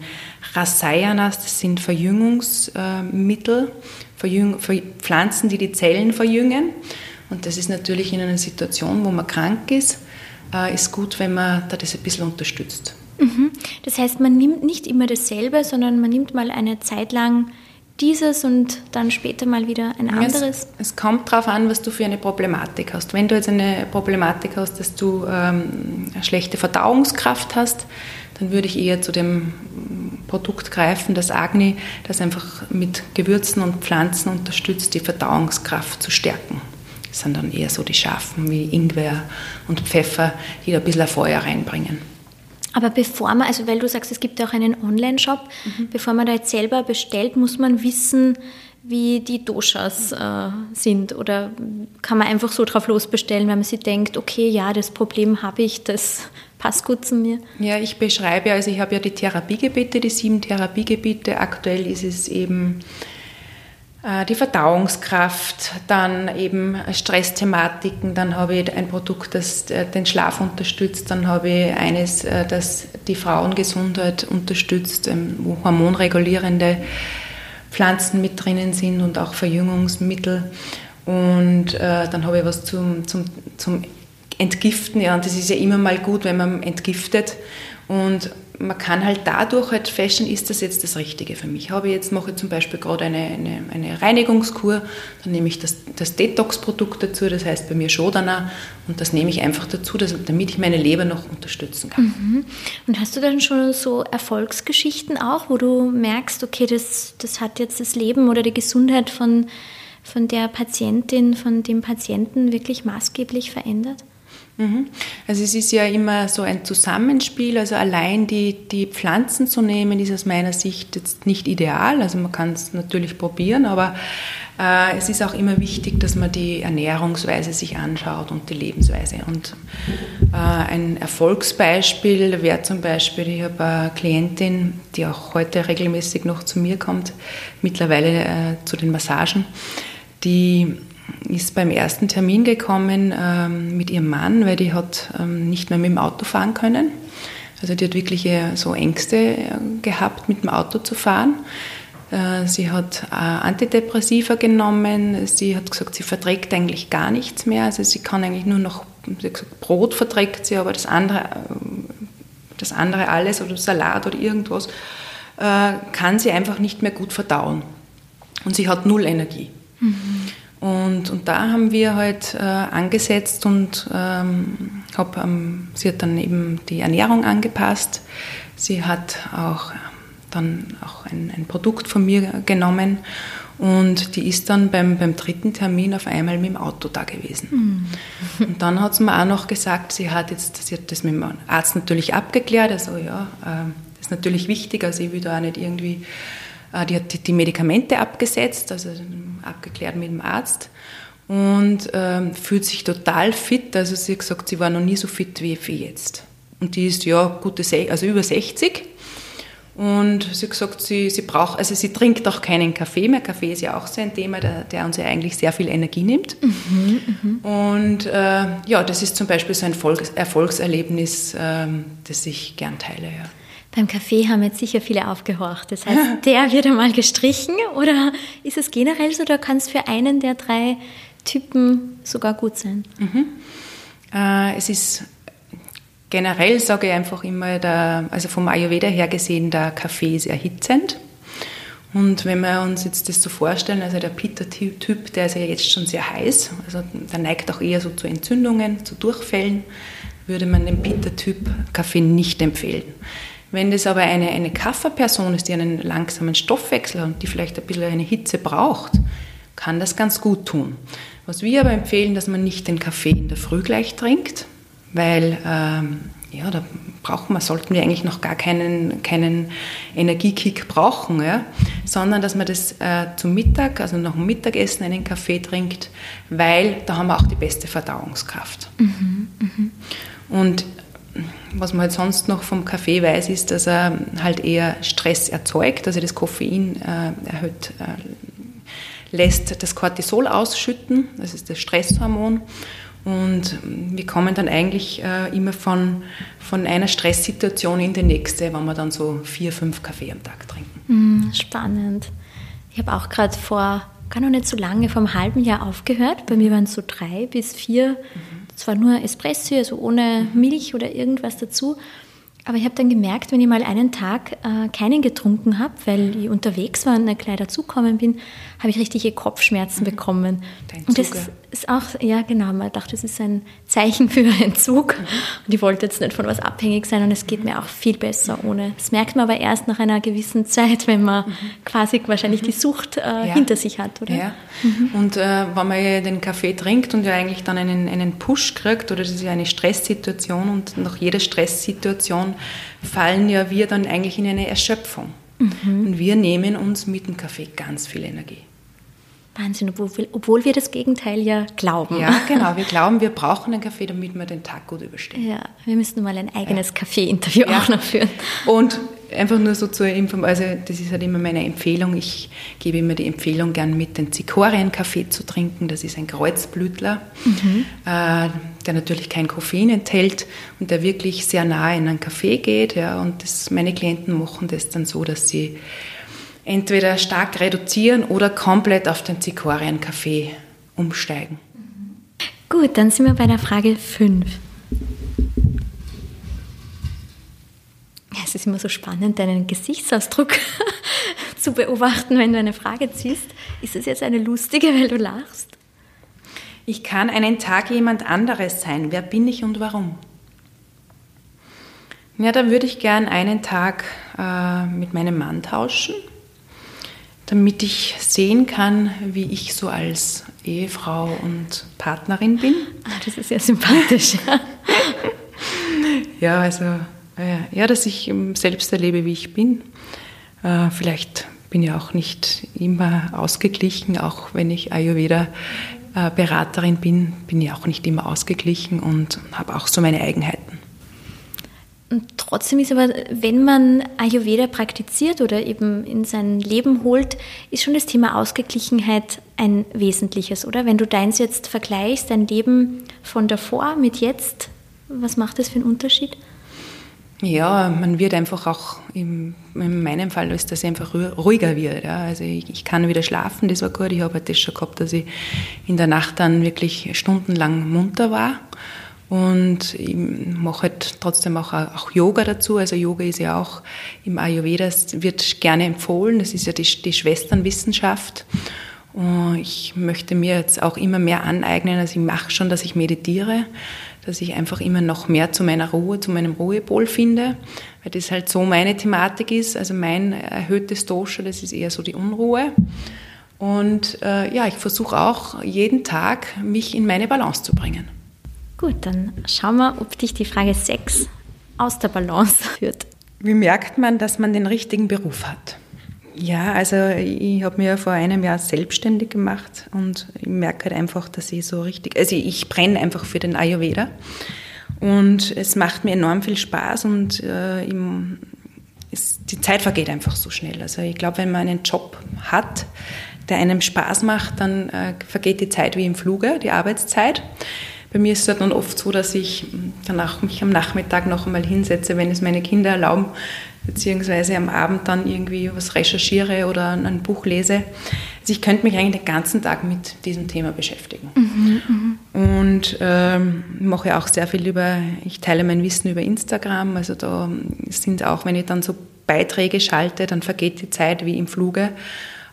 Speaker 2: Rasayanas, das sind Verjüngungsmittel, Verjüng, Pflanzen, die die Zellen verjüngen. Und das ist natürlich in einer Situation, wo man krank ist, äh, ist gut, wenn man da das ein bisschen unterstützt.
Speaker 3: Mhm. Das heißt, man nimmt nicht immer dasselbe, sondern man nimmt mal eine Zeit lang dieses und dann später mal wieder ein anderes?
Speaker 2: Es, es kommt darauf an, was du für eine Problematik hast. Wenn du jetzt eine Problematik hast, dass du ähm, eine schlechte Verdauungskraft hast, dann würde ich eher zu dem Produkt greifen, das Agni, das einfach mit Gewürzen und Pflanzen unterstützt, die Verdauungskraft zu stärken. Das sind dann eher so die scharfen wie Ingwer und Pfeffer, die da ein bisschen Feuer reinbringen.
Speaker 3: Aber bevor man, also weil du sagst, es gibt ja auch einen Online-Shop, mhm. bevor man da jetzt selber bestellt, muss man wissen, wie die Doshas äh, sind? Oder kann man einfach so drauf losbestellen, wenn man sich denkt, okay, ja, das Problem habe ich, das <laughs> passt gut zu mir?
Speaker 2: Ja, ich beschreibe, also ich habe ja die Therapiegebiete, die sieben Therapiegebiete. Aktuell ist es eben die Verdauungskraft, dann eben Stressthematiken, dann habe ich ein Produkt, das äh, den Schlaf unterstützt, dann habe ich eines, äh, das die Frauengesundheit unterstützt, ähm, wo hormonregulierende Pflanzen mit drinnen sind und auch Verjüngungsmittel. Und dann habe ich was zum, zum, zum Entgiften, ja, und das ist ja immer mal gut, wenn man entgiftet. Und man kann halt dadurch halt feststellen, ist das jetzt das Richtige für mich. Habe ich jetzt mache ich zum Beispiel gerade eine, eine, eine Reinigungskur, dann nehme ich das, das Detox-Produkt dazu, das heißt bei mir Shodana, und das nehme ich einfach dazu, dass, damit ich meine Leber noch unterstützen kann.
Speaker 3: Mhm. Und hast du dann schon so Erfolgsgeschichten auch, wo du merkst, okay, das, das hat jetzt das Leben oder die Gesundheit von, von der Patientin, von dem Patienten wirklich maßgeblich verändert?
Speaker 2: Mhm. Also es ist ja immer so ein Zusammenspiel, also allein die, die Pflanzen zu nehmen, ist aus meiner Sicht jetzt nicht ideal. Also man kann es natürlich probieren, aber äh, es ist auch immer wichtig, dass man die Ernährungsweise sich anschaut und die Lebensweise. Und äh, ein Erfolgsbeispiel wäre zum Beispiel, ich habe eine Klientin, die auch heute regelmäßig noch zu mir kommt, mittlerweile äh, zu den Massagen, die ist beim ersten Termin gekommen ähm, mit ihrem Mann, weil die hat ähm, nicht mehr mit dem Auto fahren können. Also die hat wirklich so Ängste äh, gehabt, mit dem Auto zu fahren. Äh, sie hat äh, Antidepressiva genommen. Sie hat gesagt, sie verträgt eigentlich gar nichts mehr. Also sie kann eigentlich nur noch, gesagt, Brot verträgt sie, aber das andere, äh, das andere alles oder Salat oder irgendwas äh, kann sie einfach nicht mehr gut verdauen. Und sie hat null Energie. Mhm. Und, und da haben wir halt äh, angesetzt und ähm, hab, ähm, sie hat dann eben die Ernährung angepasst. Sie hat auch dann auch ein, ein Produkt von mir genommen und die ist dann beim, beim dritten Termin auf einmal mit dem Auto da gewesen. Mhm. Und dann hat sie mir auch noch gesagt, sie hat jetzt, sie hat das mit dem Arzt natürlich abgeklärt, also ja, äh, das ist natürlich wichtig, also ich will da auch nicht irgendwie die hat die Medikamente abgesetzt, also abgeklärt mit dem Arzt und ähm, fühlt sich total fit. Also sie hat gesagt, sie war noch nie so fit wie, wie jetzt. Und die ist ja gute, also über 60. Und sie hat gesagt, sie, sie braucht, also sie trinkt auch keinen Kaffee mehr. Kaffee ist ja auch so ein Thema, der, der uns ja eigentlich sehr viel Energie nimmt. Mhm, mh. Und äh, ja, das ist zum Beispiel so ein Volks Erfolgserlebnis, äh, das ich gern teile. Ja.
Speaker 3: Beim Kaffee haben jetzt sicher viele aufgehorcht. Das heißt, <laughs> der wird einmal gestrichen oder ist es generell so, oder kann es für einen der drei Typen sogar gut sein?
Speaker 2: Mhm. Äh, es ist generell, sage ich einfach immer, der, also vom Ayurveda her gesehen, der Kaffee ist erhitzend. Und wenn wir uns jetzt das so vorstellen, also der Pitta-Typ, der ist ja jetzt schon sehr heiß, also der neigt auch eher so zu Entzündungen, zu Durchfällen, würde man dem Pitta-Typ Kaffee nicht empfehlen. Wenn das aber eine, eine Kafferperson ist, die einen langsamen Stoffwechsel hat und die vielleicht ein bisschen eine Hitze braucht, kann das ganz gut tun. Was wir aber empfehlen, dass man nicht den Kaffee in der Früh gleich trinkt, weil ähm, ja, da brauchen wir, sollten wir eigentlich noch gar keinen, keinen Energiekick brauchen, ja? sondern dass man das äh, zum Mittag, also nach dem Mittagessen einen Kaffee trinkt, weil da haben wir auch die beste Verdauungskraft. Mhm, mh. Und was man halt sonst noch vom Kaffee weiß, ist, dass er halt eher Stress erzeugt, also das Koffein äh, erhöht, äh, lässt das Cortisol ausschütten, das ist das Stresshormon. Und wir kommen dann eigentlich äh, immer von, von einer Stresssituation in die nächste, wenn wir dann so vier, fünf Kaffee am Tag trinken.
Speaker 3: Mm, spannend. Ich habe auch gerade vor gar noch nicht so lange, vor einem halben Jahr aufgehört. Bei mir waren es so drei bis vier, mhm. Zwar nur Espresso, also ohne Milch oder irgendwas dazu. Aber ich habe dann gemerkt, wenn ich mal einen Tag äh, keinen getrunken habe, weil ich unterwegs war und eine Kleid dazukommen bin, habe ich richtige Kopfschmerzen mhm. bekommen. Dein und das ist auch, ja genau, man dachte, das ist ein Zeichen für Entzug. Mhm. Und ich wollte jetzt nicht von was abhängig sein und es geht mir auch viel besser ohne. Das merkt man aber erst nach einer gewissen Zeit, wenn man mhm. quasi wahrscheinlich die Sucht äh, ja. hinter sich hat, oder?
Speaker 2: Ja. Mhm. Und äh, wenn man den Kaffee trinkt und ja eigentlich dann einen, einen Push kriegt, oder das ist ja eine Stresssituation und nach jeder Stresssituation fallen ja wir dann eigentlich in eine Erschöpfung. Mhm. Und wir nehmen uns mit dem Kaffee ganz viel Energie.
Speaker 3: Wahnsinn, obwohl, obwohl wir das Gegenteil ja glauben.
Speaker 2: Ja, genau. Wir glauben, wir brauchen einen Kaffee, damit wir den Tag gut überstehen.
Speaker 3: Ja, wir müssten mal ein eigenes ja. Kaffee-Interview ja. auch noch führen.
Speaker 2: Und einfach nur so zur Information, also das ist halt immer meine Empfehlung. Ich gebe immer die Empfehlung, gern mit den Zikorien-Kaffee zu trinken. Das ist ein Kreuzblütler, mhm. äh, der natürlich kein Koffein enthält und der wirklich sehr nahe in einen Kaffee geht. Ja, und das, meine Klienten machen das dann so, dass sie entweder stark reduzieren oder komplett auf den Zikorien-Kaffee umsteigen.
Speaker 3: Gut, dann sind wir bei der Frage 5. Es ist immer so spannend, deinen Gesichtsausdruck <laughs> zu beobachten, wenn du eine Frage ziehst. Ist es jetzt eine lustige, weil du lachst?
Speaker 2: Ich kann einen Tag jemand anderes sein. Wer bin ich und warum? Ja, da würde ich gern einen Tag äh, mit meinem Mann tauschen damit ich sehen kann, wie ich so als Ehefrau und Partnerin bin.
Speaker 3: Ah, das ist ja sympathisch. <laughs>
Speaker 2: ja, also ja, dass ich selbst erlebe, wie ich bin. Äh, vielleicht bin ich auch nicht immer ausgeglichen, auch wenn ich Ayurveda-Beraterin bin, bin ich auch nicht immer ausgeglichen und habe auch so meine Eigenheiten.
Speaker 3: Und trotzdem ist aber, wenn man Ayurveda praktiziert oder eben in sein Leben holt, ist schon das Thema Ausgeglichenheit ein wesentliches, oder? Wenn du deins jetzt vergleichst, dein Leben von davor mit jetzt, was macht das für einen Unterschied?
Speaker 2: Ja, man wird einfach auch, im, in meinem Fall ist das einfach ruhiger wird. Ja. Also ich, ich, kann wieder schlafen, das war gut. Ich habe halt das schon gehabt, dass ich in der Nacht dann wirklich stundenlang munter war. Und ich mache halt trotzdem auch, auch Yoga dazu. Also Yoga ist ja auch im Ayurveda, wird gerne empfohlen. Das ist ja die, die Schwesternwissenschaft. Und ich möchte mir jetzt auch immer mehr aneignen. Also ich mache schon, dass ich meditiere, dass ich einfach immer noch mehr zu meiner Ruhe, zu meinem Ruhepol finde, weil das halt so meine Thematik ist. Also mein erhöhtes Dosha, das ist eher so die Unruhe. Und äh, ja, ich versuche auch jeden Tag, mich in meine Balance zu bringen.
Speaker 3: Gut, dann schauen wir, ob dich die Frage 6 aus der Balance <laughs> führt.
Speaker 2: Wie merkt man, dass man den richtigen Beruf hat? Ja, also ich habe mir vor einem Jahr selbstständig gemacht und ich merke halt einfach, dass ich so richtig, also ich brenne einfach für den Ayurveda und es macht mir enorm viel Spaß und äh, im, es, die Zeit vergeht einfach so schnell. Also ich glaube, wenn man einen Job hat, der einem Spaß macht, dann äh, vergeht die Zeit wie im Fluge, die Arbeitszeit. Bei mir ist es halt dann oft so, dass ich danach mich am Nachmittag noch einmal hinsetze, wenn es meine Kinder erlauben, beziehungsweise am Abend dann irgendwie was recherchiere oder ein Buch lese. Also ich könnte mich eigentlich den ganzen Tag mit diesem Thema beschäftigen. Mhm, mhm. und ähm, mache auch sehr viel über, ich teile mein Wissen über Instagram. Also da sind auch, wenn ich dann so Beiträge schalte, dann vergeht die Zeit wie im Fluge.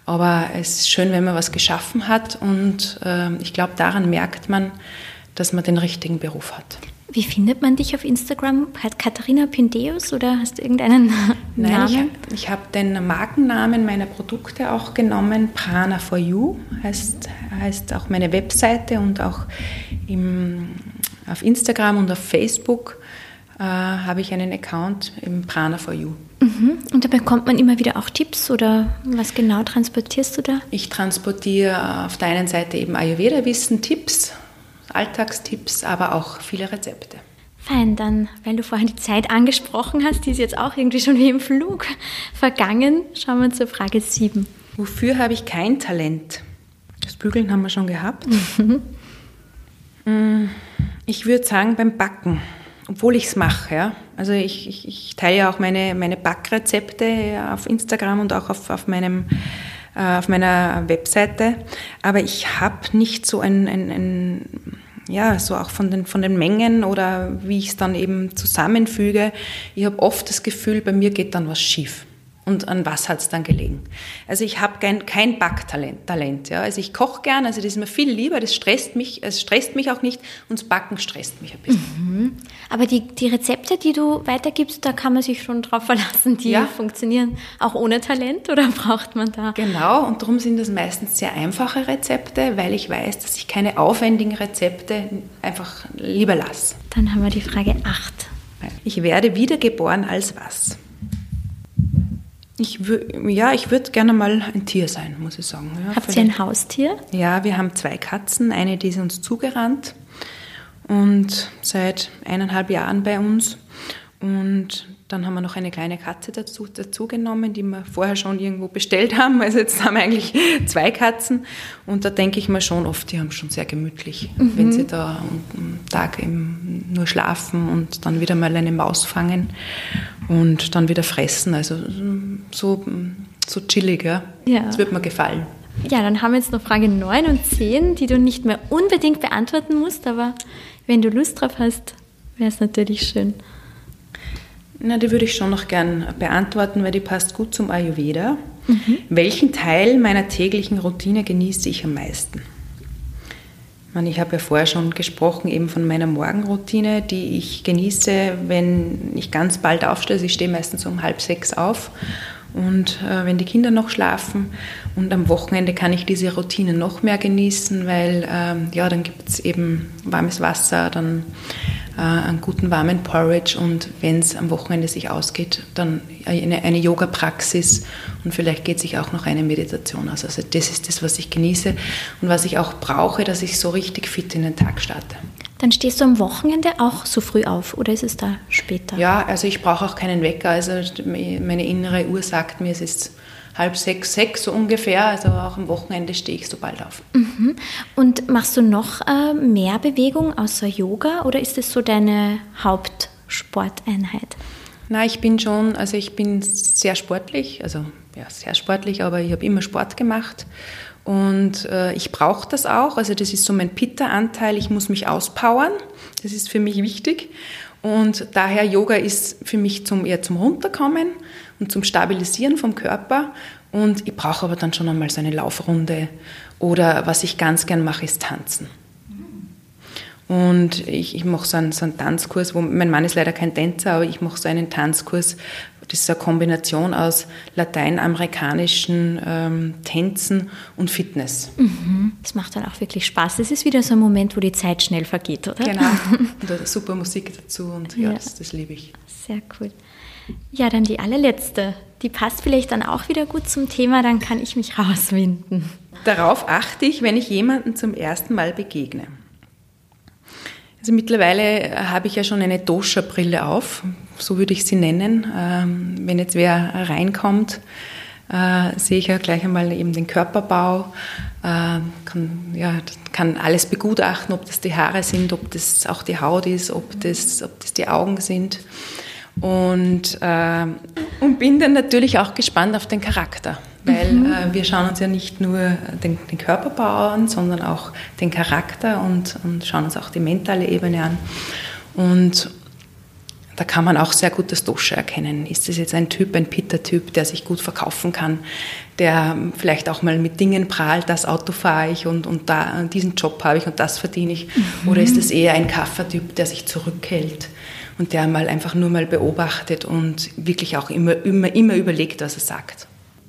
Speaker 2: Aber es ist schön, wenn man was geschaffen hat und äh, ich glaube, daran merkt man, dass man den richtigen Beruf hat.
Speaker 3: Wie findet man dich auf Instagram? Hat Katharina Pindeus oder hast du irgendeinen <laughs>
Speaker 2: Nein,
Speaker 3: Namen?
Speaker 2: ich, ich habe den Markennamen meiner Produkte auch genommen. Prana for You heißt, heißt auch meine Webseite und auch im, auf Instagram und auf Facebook äh, habe ich einen Account im Prana for You.
Speaker 3: Mhm. Und da bekommt man immer wieder auch Tipps oder was genau transportierst du da?
Speaker 2: Ich transportiere auf der einen Seite eben Ayurveda-Wissen, Tipps, Alltagstipps, aber auch viele Rezepte.
Speaker 3: Fein, dann, weil du vorhin die Zeit angesprochen hast, die ist jetzt auch irgendwie schon wie im Flug vergangen, schauen wir zur Frage 7.
Speaker 2: Wofür habe ich kein Talent? Das Bügeln haben wir schon gehabt. Mm, ich würde sagen beim Backen, obwohl ich es mache. Ja. Also ich, ich, ich, teile ja auch meine, meine Backrezepte auf Instagram und auch auf, auf, meinem, äh, auf meiner Webseite. Aber ich habe nicht so ein, ein, ein ja, so auch von den, von den Mengen oder wie ich es dann eben zusammenfüge. Ich habe oft das Gefühl, bei mir geht dann was schief. Und an was hat es dann gelegen? Also ich habe kein, kein Backtalent. Talent, ja. Also ich koche gern, also das ist mir viel lieber, das stresst mich, es stresst mich auch nicht und das Backen stresst mich ein bisschen.
Speaker 3: Mhm. Aber die, die Rezepte, die du weitergibst, da kann man sich schon drauf verlassen, die ja. funktionieren auch ohne Talent oder <laughs> braucht man da?
Speaker 2: Genau, und darum sind das meistens sehr einfache Rezepte, weil ich weiß, dass ich keine aufwendigen Rezepte einfach lieber lasse.
Speaker 3: Dann haben wir die Frage 8.
Speaker 2: Ich werde wiedergeboren als was? Ich ja, ich würde gerne mal ein Tier sein, muss ich sagen. Ja,
Speaker 3: Habt ihr ein Haustier?
Speaker 2: Ja, wir haben zwei Katzen. Eine, die ist uns zugerannt und seit eineinhalb Jahren bei uns. Und dann haben wir noch eine kleine Katze dazu, dazu genommen, die wir vorher schon irgendwo bestellt haben. Also jetzt haben wir eigentlich <laughs> zwei Katzen. Und da denke ich mir schon oft, die haben schon sehr gemütlich, mhm. wenn sie da am Tag eben nur schlafen und dann wieder mal eine Maus fangen und dann wieder fressen. Also so, so chillig, ja. ja. Das wird mir gefallen.
Speaker 3: Ja, dann haben wir jetzt noch Frage 9 und 10, die du nicht mehr unbedingt beantworten musst, aber wenn du Lust drauf hast, wäre es natürlich schön.
Speaker 2: Na, die würde ich schon noch gern beantworten, weil die passt gut zum Ayurveda. Mhm. Welchen Teil meiner täglichen Routine genieße ich am meisten? Ich habe ja vorher schon gesprochen, eben von meiner Morgenroutine, die ich genieße, wenn ich ganz bald aufstehe. Also ich stehe meistens um halb sechs auf und äh, wenn die Kinder noch schlafen. Und am Wochenende kann ich diese Routine noch mehr genießen, weil ähm, ja, dann gibt es eben warmes Wasser, dann äh, einen guten warmen Porridge und wenn es am Wochenende sich ausgeht, dann eine, eine Yoga-Praxis und vielleicht geht sich auch noch eine Meditation aus. Also das ist das, was ich genieße und was ich auch brauche, dass ich so richtig fit in den Tag starte.
Speaker 3: Dann stehst du am Wochenende auch so früh auf oder ist es da später?
Speaker 2: Ja, also ich brauche auch keinen Wecker. Also meine innere Uhr sagt mir, es ist halb sechs, sechs so ungefähr. Also auch am Wochenende stehe ich so bald auf.
Speaker 3: Mhm. Und machst du noch äh, mehr Bewegung außer Yoga oder ist es so deine Hauptsporteinheit?
Speaker 2: Na, ich bin schon, also ich bin sehr sportlich, also ja, sehr sportlich, aber ich habe immer Sport gemacht und äh, ich brauche das auch. Also das ist so mein Pitta-Anteil. Ich muss mich auspowern. Das ist für mich wichtig. Und daher Yoga ist für mich zum, eher zum Runterkommen und zum Stabilisieren vom Körper. Und ich brauche aber dann schon einmal so eine Laufrunde. Oder was ich ganz gern mache, ist tanzen. Und ich, ich mache so einen, so einen Tanzkurs, wo mein Mann ist leider kein Tänzer, aber ich mache so einen Tanzkurs. Das ist eine Kombination aus lateinamerikanischen ähm, Tänzen und Fitness.
Speaker 3: Mhm. Das macht dann auch wirklich Spaß. Das ist wieder so ein Moment, wo die Zeit schnell vergeht, oder?
Speaker 2: Genau. <laughs> Und da super Musik dazu und ja, ja. Das, das liebe ich.
Speaker 3: Sehr cool. Ja, dann die allerletzte. Die passt vielleicht dann auch wieder gut zum Thema, dann kann ich mich rauswinden.
Speaker 2: Darauf achte ich, wenn ich jemanden zum ersten Mal begegne. Also mittlerweile habe ich ja schon eine Dosha-Brille auf, so würde ich sie nennen. Ähm, wenn jetzt wer reinkommt, äh, sehe ich ja gleich einmal eben den Körperbau, äh, kann, ja, kann alles begutachten, ob das die Haare sind, ob das auch die Haut ist, ob das, ob das die Augen sind. Und, äh, und bin dann natürlich auch gespannt auf den Charakter weil mhm. äh, wir schauen uns ja nicht nur den, den, Körperbau an, sondern auch den Charakter und, und schauen uns auch die mentale Ebene an. Und da kann man auch sehr gut das Dosha erkennen. Ist das jetzt ein Typ, ein Pitta-Typ, der sich gut verkaufen kann, der vielleicht auch mal mit Dingen prahlt, das Auto fahre ich und, und da, diesen Job habe ich und das verdiene ich? Mhm. Oder ist es eher ein Kaffertyp, der sich zurückhält und der mal einfach nur mal beobachtet und wirklich auch immer, immer, immer überlegt, was er sagt?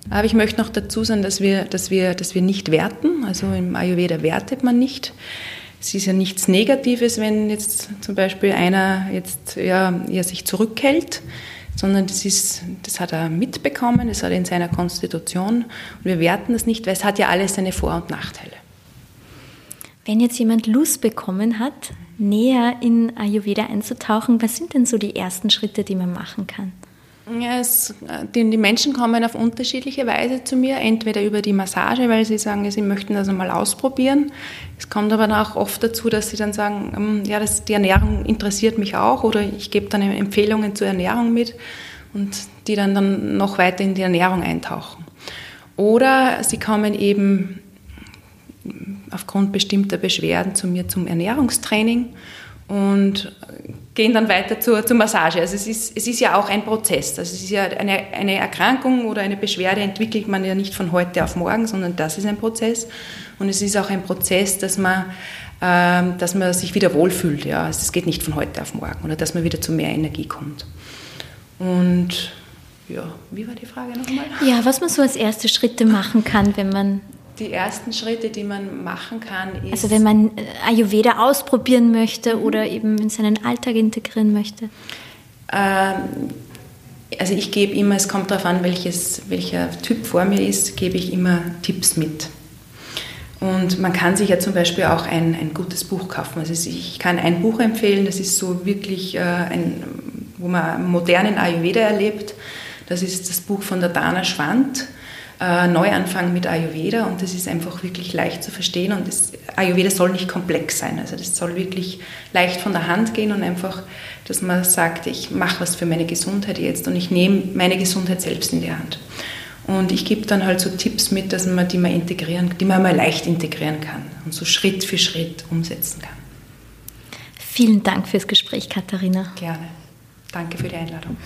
Speaker 2: Aber ich möchte noch dazu sagen, dass wir, dass wir, dass wir nicht werten. Also im Ayurveda wertet man nicht. es ist ja nichts Negatives, wenn jetzt zum Beispiel einer jetzt ja, ja sich zurückhält, sondern das, ist, das hat er mitbekommen, das hat er in seiner Konstitution und wir werten das nicht, weil es hat ja alles seine Vor- und Nachteile.
Speaker 3: Wenn jetzt jemand Lust bekommen hat, näher in Ayurveda einzutauchen, was sind denn so die ersten Schritte, die man machen kann?
Speaker 2: Es, die, die, Menschen kommen auf unterschiedliche Weise zu mir, entweder über die Massage, weil sie sagen, sie möchten das einmal ausprobieren. Es kommt aber auch oft dazu, dass sie dann sagen, ähm, ja, das, die Ernährung interessiert mich auch oder ich gebe dann Empfehlungen zur Ernährung mit und die dann, dann noch weiter in die Ernährung eintauchen. Oder sie kommen eben aufgrund bestimmter Beschwerden zu mir zum Ernährungstraining und gehen dann weiter zur, zur Massage. Also es ist, es ist ja auch ein Prozess. Also es ist ja eine, eine Erkrankung oder eine Beschwerde entwickelt man ja nicht von heute auf morgen, sondern das ist ein Prozess. Und es ist auch ein Prozess, dass man, äh, dass man sich wieder wohlfühlt. Ja. Also es geht nicht von heute auf morgen oder dass man wieder zu mehr Energie kommt. Und ja, wie war die Frage nochmal?
Speaker 3: Ja, was man so als erste Schritte machen kann, wenn man
Speaker 2: die ersten Schritte, die man machen kann, ist.
Speaker 3: Also, wenn man äh, Ayurveda ausprobieren möchte mhm. oder eben in seinen Alltag integrieren möchte?
Speaker 2: Ähm, also, ich gebe immer, es kommt darauf an, welches, welcher Typ vor mir ist, gebe ich immer Tipps mit. Und man kann sich ja zum Beispiel auch ein, ein gutes Buch kaufen. Also ich kann ein Buch empfehlen, das ist so wirklich äh, ein, wo man modernen Ayurveda erlebt. Das ist das Buch von der Dana Schwand äh, Neuanfang mit Ayurveda und das ist einfach wirklich leicht zu verstehen und das, Ayurveda soll nicht komplex sein, also das soll wirklich leicht von der Hand gehen und einfach, dass man sagt, ich mache was für meine Gesundheit jetzt und ich nehme meine Gesundheit selbst in die Hand. Und ich gebe dann halt so Tipps mit, dass man die mal integrieren, die man mal leicht integrieren kann und so Schritt für Schritt umsetzen kann.
Speaker 3: Vielen Dank fürs Gespräch, Katharina.
Speaker 2: Gerne. Danke für die Einladung.